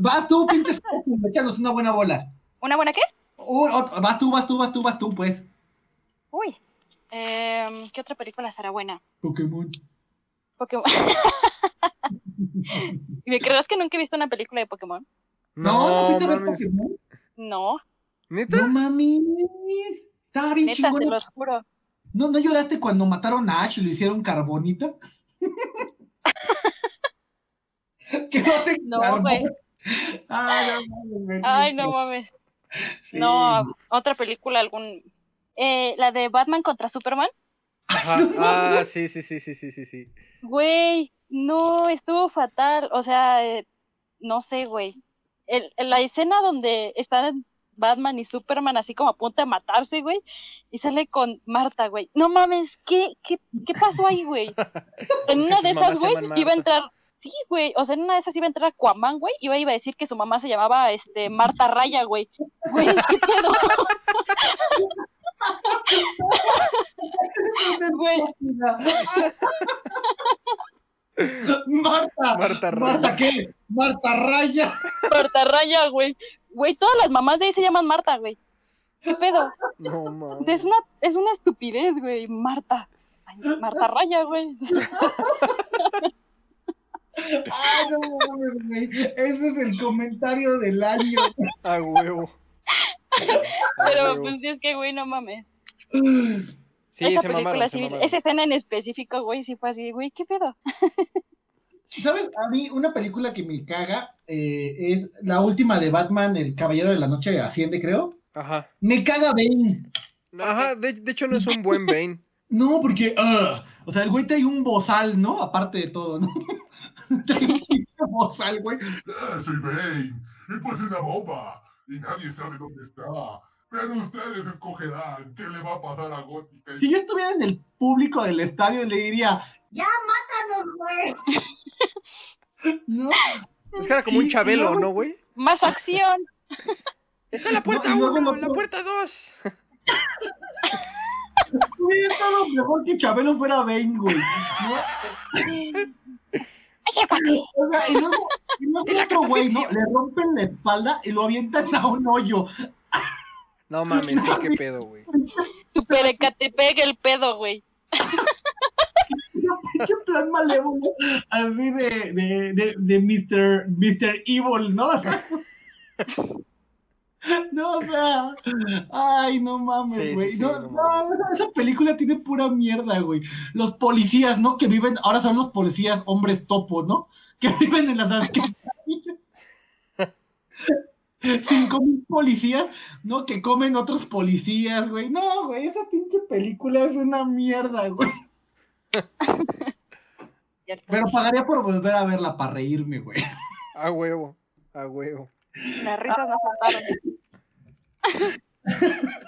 Vas tú, pinches, échanos una buena bola. ¿Una buena qué? Uh, vas tú, vas tú, vas tú, vas tú, pues. Uy. Em, ¿Qué otra película será buena? Pokémon. Pokémon. ¿Me creerás que nunca he visto una película de Pokémon? No, no fuiste a ver. Pokémon. No, ¿Neta? No mami. Estaba bien neta, chingón. te los juro. ¿No, ¿No lloraste cuando mataron a Ash y lo hicieron carbonita? que no se No, güey. Ay, no, mames. Ay, no mames. Sí. No, otra película, algún. Eh, la de Batman contra Superman. Ajá. Ah, sí, sí, sí, sí, sí, sí, sí. Güey, no, estuvo fatal. O sea, eh, no sé, güey. El, la escena donde están Batman y Superman así como a punto de matarse, güey, y sale con Marta, güey. No mames, ¿qué, qué, qué pasó ahí, güey? En una de esas, güey, iba a entrar. Sí, güey, o sea, en una de esas iba a entrar Aquaman, güey, iba, iba a decir que su mamá se llamaba este Marta Raya, güey. Güey, ¿qué pedo? Marta. Marta Raya. ¿Marta qué? Marta Raya. Marta Raya, güey. Güey, todas las mamás de ahí se llaman Marta, güey. ¿Qué pedo? No, mames. Es una, es una estupidez, güey. Marta. Ay, Marta Raya, güey. Ay, no mames, güey. Ese es el comentario del año. A huevo. Pero pues es que, güey, no mames. Sí, esa se película mamaron, sí, se mamaron. esa escena en específico, güey, sí fue así, güey, ¿qué pedo? ¿Sabes? A mí una película que me caga eh, es la última de Batman, El Caballero de la Noche Asciende, creo. Ajá. Me caga Bane. Ajá, de, de hecho no es un buen Bane. No, porque, o sea, el güey trae un bozal, ¿no? Aparte de todo, ¿no? trae un bozal, güey. Soy Bane. Y puse una bomba. Y nadie sabe dónde está. Pero ustedes escogerán qué le va a pasar a Gótica. Si yo estuviera en el público del estadio, le diría, Ya mátanos, güey. no, Es que era como un chabelo, ¿no, güey? Más acción. Está la puerta No, y luego 1, lo- la puerta 2. hubiera estado mejor que Chabelo fuera Bane, güey. O sea, y luego, y luego otro güey, ¿no? Le rompen la espalda y lo avientan a un hoyo. No mames, sí, qué pedo, güey. Super Ecatepec el pedo, güey. Pinche plan malévolo, así de, de, de, de Mr. Mr. Evil, ¿no? No, o sea, ay, no mames, güey. sí, no, no no, mames. esa- esa película tiene pura mierda, güey. Los policías, ¿no? Que viven, ahora son los policías hombres topo, ¿no? Que viven en las. Cinco mil policías, ¿no? Que comen otros policías, güey. No, güey, esa pinche película es una mierda, güey. Pero pagaría por volver a verla para reírme, güey. A huevo, a huevo. Las risas no faltaron.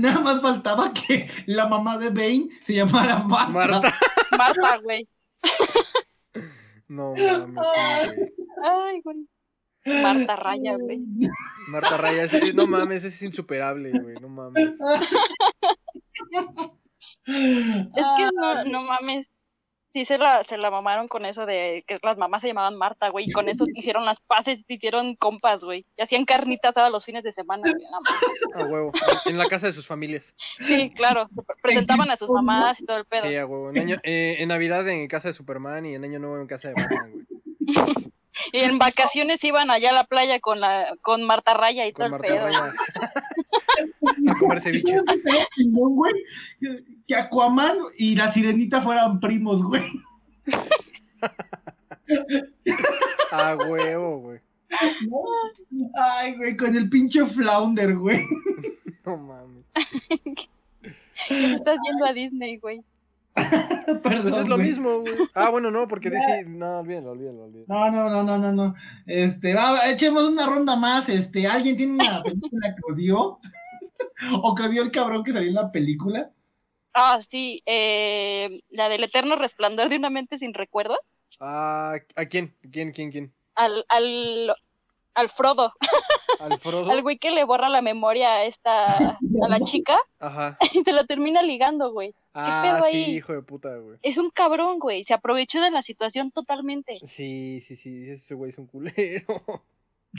Nada más faltaba que la mamá de Bane se llamara Marta. Marta. Marta, güey. No mames. Ay, güey. Marta Raya, güey. Marta Raya, ese- no mames, es insuperable, güey, no mames. Es que no, no mames. Sí, se la, se la mamaron con eso de que las mamás se llamaban Marta, güey. Y con eso hicieron las paces, hicieron compas, güey. Y hacían carnitas a los fines de semana, güey. A huevo. En la casa de sus familias. Sí, claro. Presentaban a sus mamás y todo el pedo. Sí, a huevo. En, año- eh, en Navidad en casa de Superman y en Año Nuevo en casa de Batman, güey. Y en vacaciones iban allá a la playa con la con Marta Raya y todo Con el Marta pedo. Raya. A comer ceviche. Güey, que- Que Aquaman y la sirenita fueran primos, güey. A huevo, güey. Ay, güey, con el pinche flounder, güey. No mames. Estás yendo a Disney, güey. Perdón, Pues es lo güey. mismo, güey. Ah, bueno, no, porque dice. No, olvídalo, olvídalo, olvídalo. No, no, no, no, no, no. Este, va, echemos una ronda más. Este, ¿alguien tiene una película que odió? ¿O que odió el cabrón que salió en la película? Ah, sí, eh, la del eterno resplandor de una mente sin recuerdo. Ah, ¿a quién? ¿Quién, quién, quién? Al, al, al Frodo, ¿Al Frodo? al güey que le borra la memoria a esta, a la chica Ajá. y se la termina ligando, güey. Ah, pedo sí, ahí? hijo de puta, güey. Es un cabrón, güey. Se aprovechó de la situación totalmente. Sí, sí, sí, ese güey es un culero.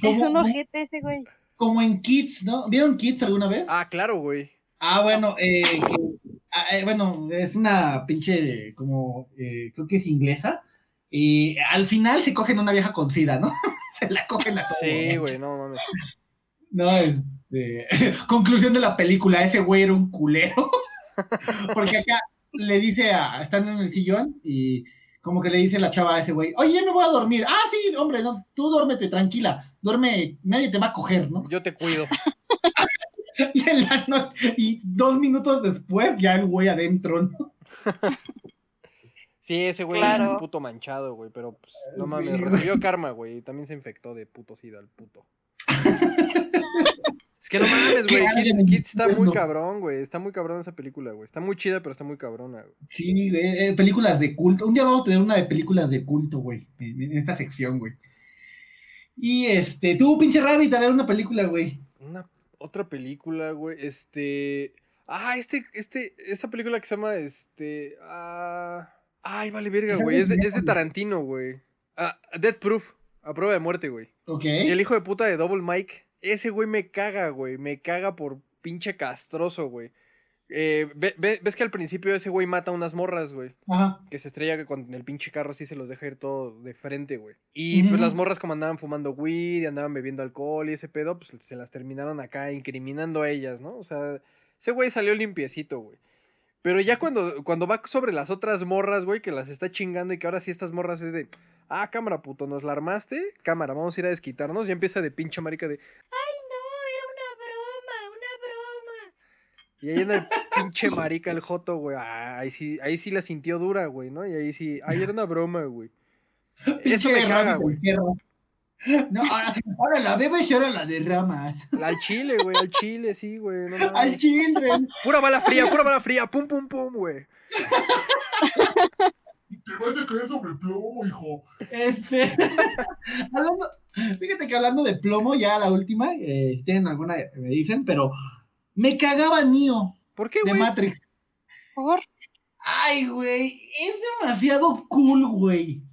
Es un ojete ese güey. Como en Kids, ¿no? ¿Vieron Kids alguna vez? Ah, claro, güey. Ah, bueno, eh, que- ah, eh, bueno, es una pinche, como, eh, creo que es inglesa. Y al final se cogen una vieja con sida, ¿no? se la cogen a todo Sí, güey, no mames. No, este, conclusión de la película, ese güey era un culero. Porque acá le dice a, están en el sillón y como que le dice la chava a ese güey, oye, ya me voy a dormir. Ah, sí, hombre, no, tú duérmete, tranquila, duerme, nadie te va a coger, ¿no? Yo te cuido. Y, en la no- y dos minutos después ya el güey adentro, ¿no? Sí, ese güey es Claro. un puto manchado, güey, pero pues, no mames, recibió karma, güey, y también se infectó de puto sida el puto. Es que no mames, güey, Kids, está muy cabrón, güey, está muy cabrón esa película, güey, está muy chida, pero está muy cabrona, güey. Sí, eh, películas de culto. Un día vamos a tener una de películas de culto, güey, en, en esta sección, güey. Y este, tú, pinche Rabbit, a ver una película, güey. Una otra película, güey, este... Ah, este, este, esta película que se llama, este... Ah... Ay, vale, verga, güey, es de, es de Tarantino, güey. Ah, Death Proof, a prueba de muerte, güey. Ok. Y el hijo de puta de Double Mike, ese güey me caga, güey. Me caga por pinche castroso, güey. Eh, ve- ve- ¿Ves que al principio ese güey mata unas morras, güey? Ajá. Que se estrella con el pinche carro así se los deja ir todo de frente, güey. Y pues las morras como andaban fumando weed y andaban bebiendo alcohol y ese pedo, pues se las terminaron acá incriminando a ellas, ¿no? O sea, ese güey salió limpiecito, güey. Pero ya cuando, cuando va sobre las otras morras, güey, que las está chingando y que ahora sí estas morras es de, ah, cámara, puto, ¿nos la armaste? Cámara, vamos a ir a desquitarnos. Ya empieza de pinche marica de, y ahí en el pinche marica el joto, güey. ah, ahí sí, ahí sí la sintió dura, güey, ¿no? Y ahí sí, ahí era una broma, güey. Eso me caga, güey. No, ahora, ahora la bebes y ahora la derramas. Al chile, güey, al chile, sí, güey. No Al children. Pura bala fría, pura bala fría, pum, pum, pum, güey. Te vas a caer sobre plomo, hijo. Este, hablando, fíjate que hablando de plomo, ya la última, eh, si tienen alguna, me dicen, pero me cagaba Neo ¿Por qué, de güey? Matrix. Por Ay, güey, es demasiado cool, güey.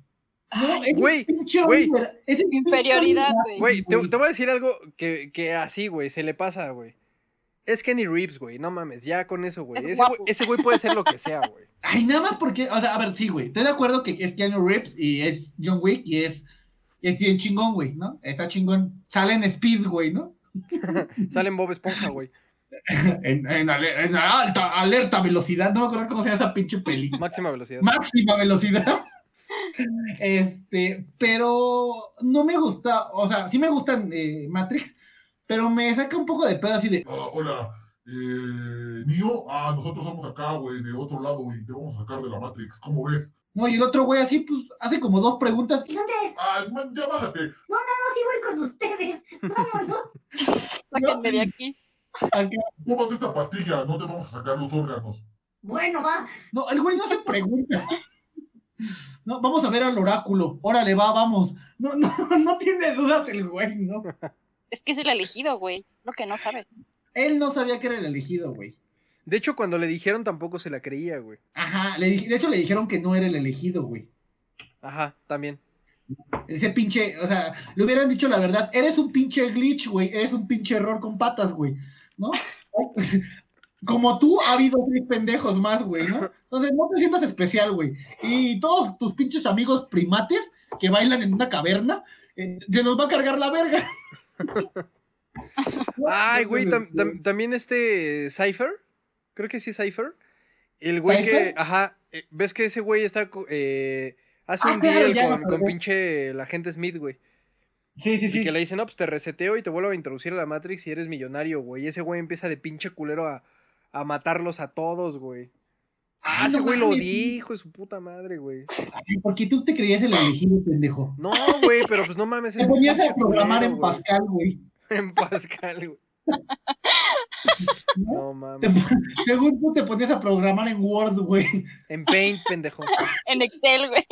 No, Güey, pinche güey. Inferioridad. Güey, te, te voy a decir algo que, que así, güey, se le pasa, güey. Es Kenny Reeves, güey, no mames, ya con eso, güey. Es Ese güey. puede ser lo que sea, güey. Ay, nada más porque, o sea, a ver, sí, güey, estoy de acuerdo que es Keanu Reeves y es John Wick y es, y es bien chingón, güey, ¿no? Está chingón. Sale en Speed, güey, ¿no? Sale en Bob Esponja, güey. En, en ale- en alta, alerta velocidad, no me acuerdo cómo se llama esa pinche peli. Máxima velocidad. máxima velocidad. Este, pero no me gusta, o sea, sí me gustan eh, Matrix, pero me saca un poco de pedo así de, Ah, hola, eh, Nio, ah, nosotros somos acá, güey, de otro lado, y te vamos a sacar de la Matrix, ¿cómo ves? no, y el otro güey así, pues, hace como dos preguntas. ¿Y dónde es? Ah, man, ya bájate. No, sí voy con ustedes. Vámonos. sáquenme de aquí. Tómate esta pastilla, no te vamos a sacar los órganos. Bueno, va. No, el güey no se pregunta. No, vamos a ver al oráculo. Órale, va, vamos. No, no, no tiene dudas el güey, ¿no? Es que es el elegido, güey. Lo que no sabe. Él no sabía que era el elegido, güey. De hecho, cuando le dijeron tampoco se la creía, güey. Ajá, le, di- de hecho le dijeron que no era el elegido, güey. Ajá, también. Ese pinche, o sea, le hubieran dicho la verdad, eres un pinche glitch, güey, eres un pinche error con patas, güey, ¿no? Como tú, ha habido seis pendejos más, güey, ¿no? Entonces no te sientas especial, güey. Y todos tus pinches amigos primates que bailan en una caverna, eh, se nos va a cargar la verga. Ay, güey, tam- Entonces, tam- también este Cypher. Creo que sí, Cypher. El güey que, ajá, eh, ves que ese güey está, eh, hace Ah, un deal con, con pinche la gente Smith, güey. Sí, sí, Y sí. que le dicen, no, pues te reseteo y te vuelvo a introducir a la Matrix y eres millonario, güey. Y ese güey empieza de pinche culero a, a matarlos a todos, güey. Ah, ese güey lo dijo de su puta madre, güey. Ay, Porque tú te creías el elegido, pendejo. No, güey, pero pues no mames. Te ponías a programar culero, en. Pascal, güey. En Pascal, güey. No mames. Según tú te ponías a programar en Word, güey. En Paint, pendejo. En Excel, güey.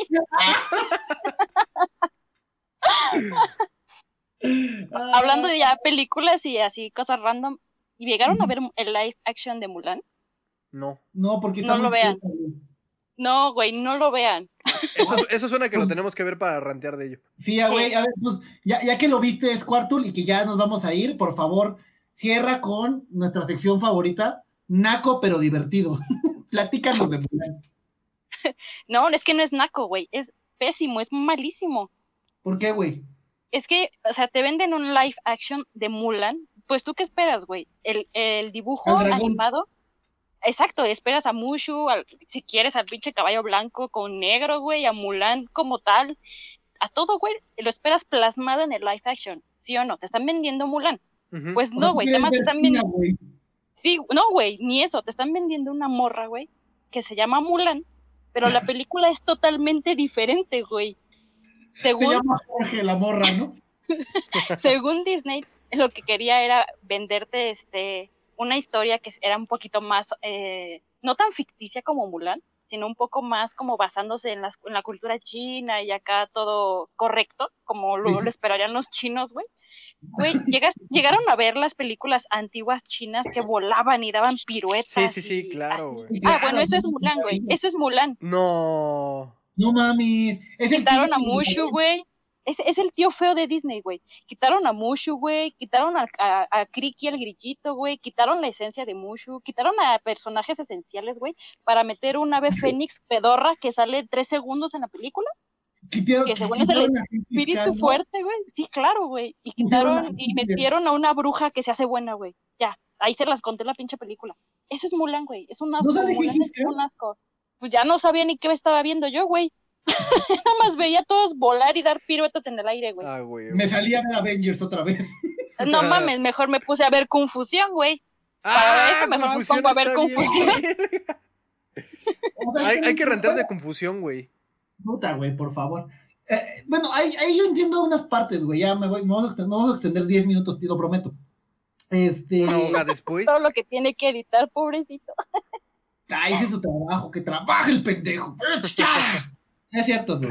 Hablando de ya películas y así, cosas random. ¿Y llegaron a ver el live action de Mulan? No. No, porque No lo vean. No, güey, no lo vean. Eso, eso suena que lo tenemos que ver para rantear de ello. Sí, güey, a ver, pues, ya, ya que lo viste, Squartul, y que ya nos vamos a ir, por favor, cierra con nuestra sección favorita, naco pero divertido. Platícanos de Mulan. No, es que no es naco, güey. Es pésimo, es malísimo. ¿Por qué, güey? Es que, o sea, te venden un live action de Mulan. Pues tú qué esperas, güey. El, el dibujo animado. Exacto, esperas a Mushu, al- si quieres al pinche caballo blanco con negro, güey, a Mulan como tal. A todo, güey, lo esperas plasmado en el live action. ¿Sí o no? Te están vendiendo Mulan. Pues no, güey, te están vendiendo. Sí, no, güey, ni eso. Te están vendiendo una morra, güey, que se llama Mulan, pero la película es totalmente diferente, güey. Se Según llama Jorge la morra, ¿no? según Disney, lo que quería era venderte este una historia que era un poquito más, eh, no tan ficticia como Mulan, sino un poco más como basándose en, las, en la cultura china y acá todo correcto, como lo, esperarían los chinos, güey. Güey, llegas, llegaron a ver las películas antiguas chinas que volaban y daban piruetas. Sí, sí, sí, y claro, güey. Ah, bueno, eso es Mulan, güey. Eso es Mulan. No. No mames. Es a Mushu, güey. Es, es el tío feo de Disney, güey. Quitaron a Mushu, güey. Quitaron a, a, a Kriki, el grillito, güey. Quitaron la esencia de Mushu. Quitaron a personajes esenciales, güey. Para meter un ave fénix pedorra que sale tres segundos en la película. Quitaron- que según es el Espíritu fuerte, güey. Sí, claro, güey. Y quitaron y metieron a una bruja que se hace buena, güey. Ya. Ahí se las conté en la pinche película. Eso es Mulan, güey. Es un asco. Mulan es un asco. Pues ya no sabía ni qué estaba viendo yo, güey. Nada más veía a todos volar y dar piruetas en el aire, güey. Ah, güey. Me salí a ver Avengers otra vez. No mames, mejor me puse a ver Confusión, güey. para eso mejor me confusión pongo a ver está bien, Confusión. Hay, hay que rentar de confusión, güey. Puta, güey, por favor. Eh, bueno, ahí, ahí yo entiendo unas partes, güey. Ya me voy, me vamos a extender, me vamos a extender 10 minutos, te lo prometo. Este. Una después. Todo lo que tiene que editar, pobrecito. Ay, ese es su trabajo, que trabaje el pendejo. Es cierto, güey.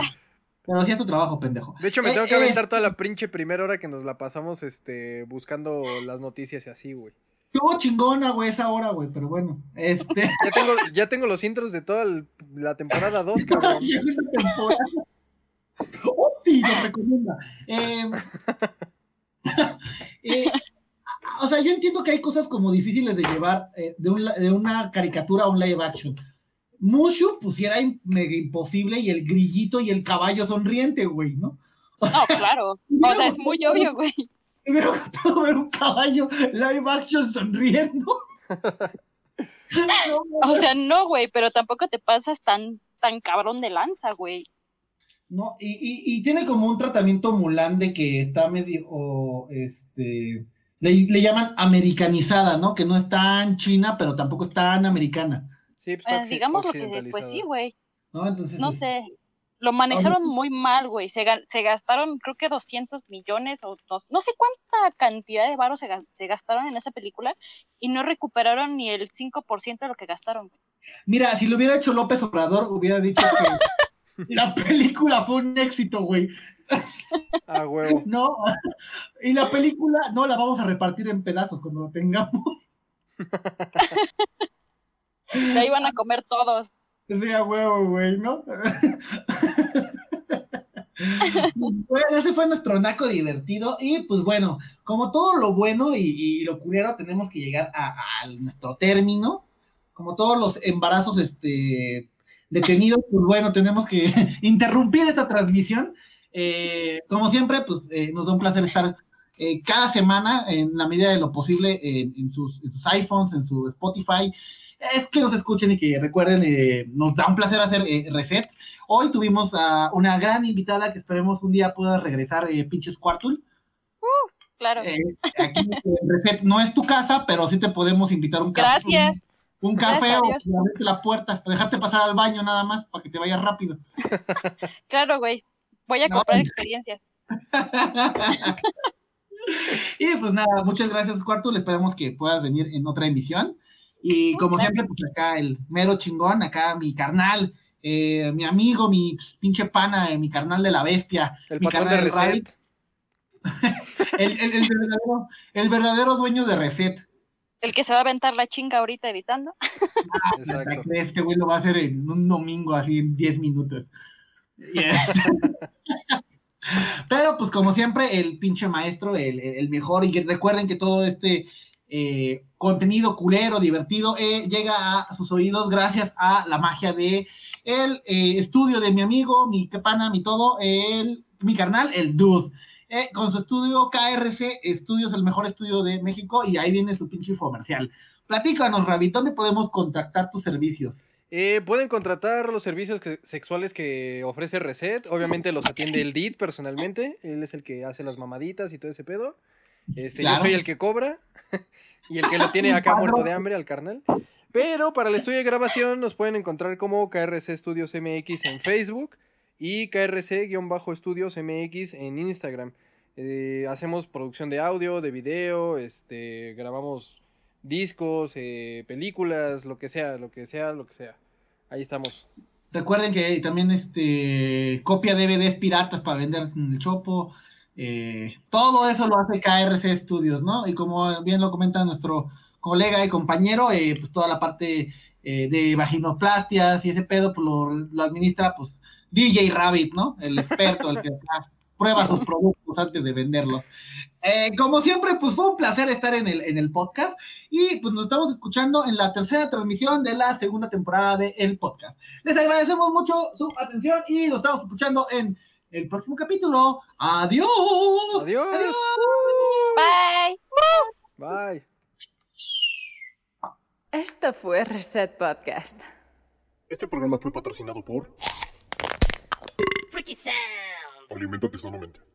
Pero sí es tu trabajo, pendejo. De hecho, me Eh, tengo que aventar es- toda la pinche primera hora que nos la pasamos este, buscando las noticias y así, güey. Estuvo chingona, güey, esa hora, güey, pero bueno. Este. Ya tengo, ya tengo los intros de toda el- la temporada 2, cabrón. Oti, lo recomienda. Eh, eh, o sea, yo entiendo que hay cosas como difíciles de llevar eh, de, un la- de una caricatura a un live action. Mushu pusiera im- mega imposible y el grillito y el caballo sonriente, güey, ¿no? No, claro. O sea, es muy obvio, güey. Hubiera gustado ver un caballo live action sonriendo. O sea, no, güey, pero tampoco te pasas tan, tan cabrón de lanza, güey. No, y, y, y tiene como un tratamiento Mulan de que está medio, o, este, le, le llaman americanizada, ¿no? Que no es tan china, pero tampoco es tan americana, Sí, pues digamos lo que, pues sí, güey. ¿no? Entonces, No es- sé. Lo manejaron muy mal, güey. Se, ga- se gastaron, creo que 200 millones o dos, no sé cuánta cantidad de varos se, ga- se gastaron en esa película y no recuperaron ni el 5% de lo que gastaron. Mira, si lo hubiera hecho López Obrador, hubiera dicho que la película fue un éxito, güey. Ah, huevo. No, y la película, no, la vamos a repartir en pedazos cuando lo tengamos. Ya iban a comer todos. Sea huevo, güey, ¿no? bueno, ese fue nuestro naco divertido. Y pues bueno, como todo lo bueno y, y lo culero, tenemos que llegar a, a nuestro término. Como todos los embarazos este, detenidos, pues bueno, tenemos que interrumpir esta transmisión. Eh, como siempre, pues eh, nos da un placer estar eh, cada semana, en la medida de lo posible, en, en sus, en sus iPhones, en su Spotify, es que nos escuchen y que recuerden, eh, nos da un placer hacer eh, reset. Hoy tuvimos a una gran invitada que esperemos un día pueda regresar, eh, pinches Quartul. Claro. Eh, aquí en reset no es tu casa, pero sí te podemos invitar un café. Gracias. Un, un café Gracias o abrirte la puerta, dejarte pasar al baño nada más para que te vayas rápido. Claro, güey. Voy a No. comprar experiencias. y pues nada, muchas gracias, Cuarto. Esperamos que puedas venir en otra emisión. Y como siempre, pues acá el mero chingón, acá mi carnal, eh, mi amigo, mi pues, pinche pana, eh, mi carnal de la bestia, El mi patrón de Reset. el, el- el verdadero, el verdadero dueño de Reset. El que se va a aventar la chinga ahorita editando. Exacto. Este güey lo va a hacer en un domingo, así en 10 minutos. Pero pues como siempre, el pinche maestro, el, el- el mejor, y que recuerden que todo este eh, contenido culero, divertido, eh, llega a sus oídos gracias a la magia de el eh, estudio de mi amigo, mi pana, mi todo, el, mi carnal, el Dude. eh, con su estudio KRC Estudios, el mejor estudio de México, y ahí viene su pinche comercial. Platícanos, Rabbit, ¿dónde podemos contactar tus servicios? Eh, pueden contratar los servicios sexuales que ofrece Reset. Obviamente los atiende el DID personalmente. Él es el que hace las mamaditas y todo ese pedo. Este, Claro. Yo soy el que cobra y el que lo tiene acá muerto de hambre al carnal. Pero para el estudio de grabación nos pueden encontrar como KRC Studios MX en Facebook y KRC-Estudios MX en Instagram. Eh, hacemos producción de audio, de video, este, grabamos discos, eh, películas, lo que sea, lo que sea, lo que sea. Ahí estamos. Recuerden que también este copia DVDs piratas para vender en el Chopo. Eh, todo eso lo hace KRC Studios, ¿no? Y como bien lo comenta nuestro colega y compañero, eh, pues toda la parte eh, de vaginoplastias y ese pedo, pues lo, administra pues DJ Rabbit, ¿no? El experto, el que prueba sus productos antes de venderlos. Como siempre, pues fue un placer estar en el, en el podcast y pues nos estamos escuchando en la tercera transmisión de la segunda temporada del podcast. Les agradecemos mucho su atención y nos estamos escuchando en el próximo capítulo. Adiós. Adiós. Bye. Bye. Esto fue Reset Podcast. Este programa fue patrocinado por Freaky Sound. Alimentate sanamente.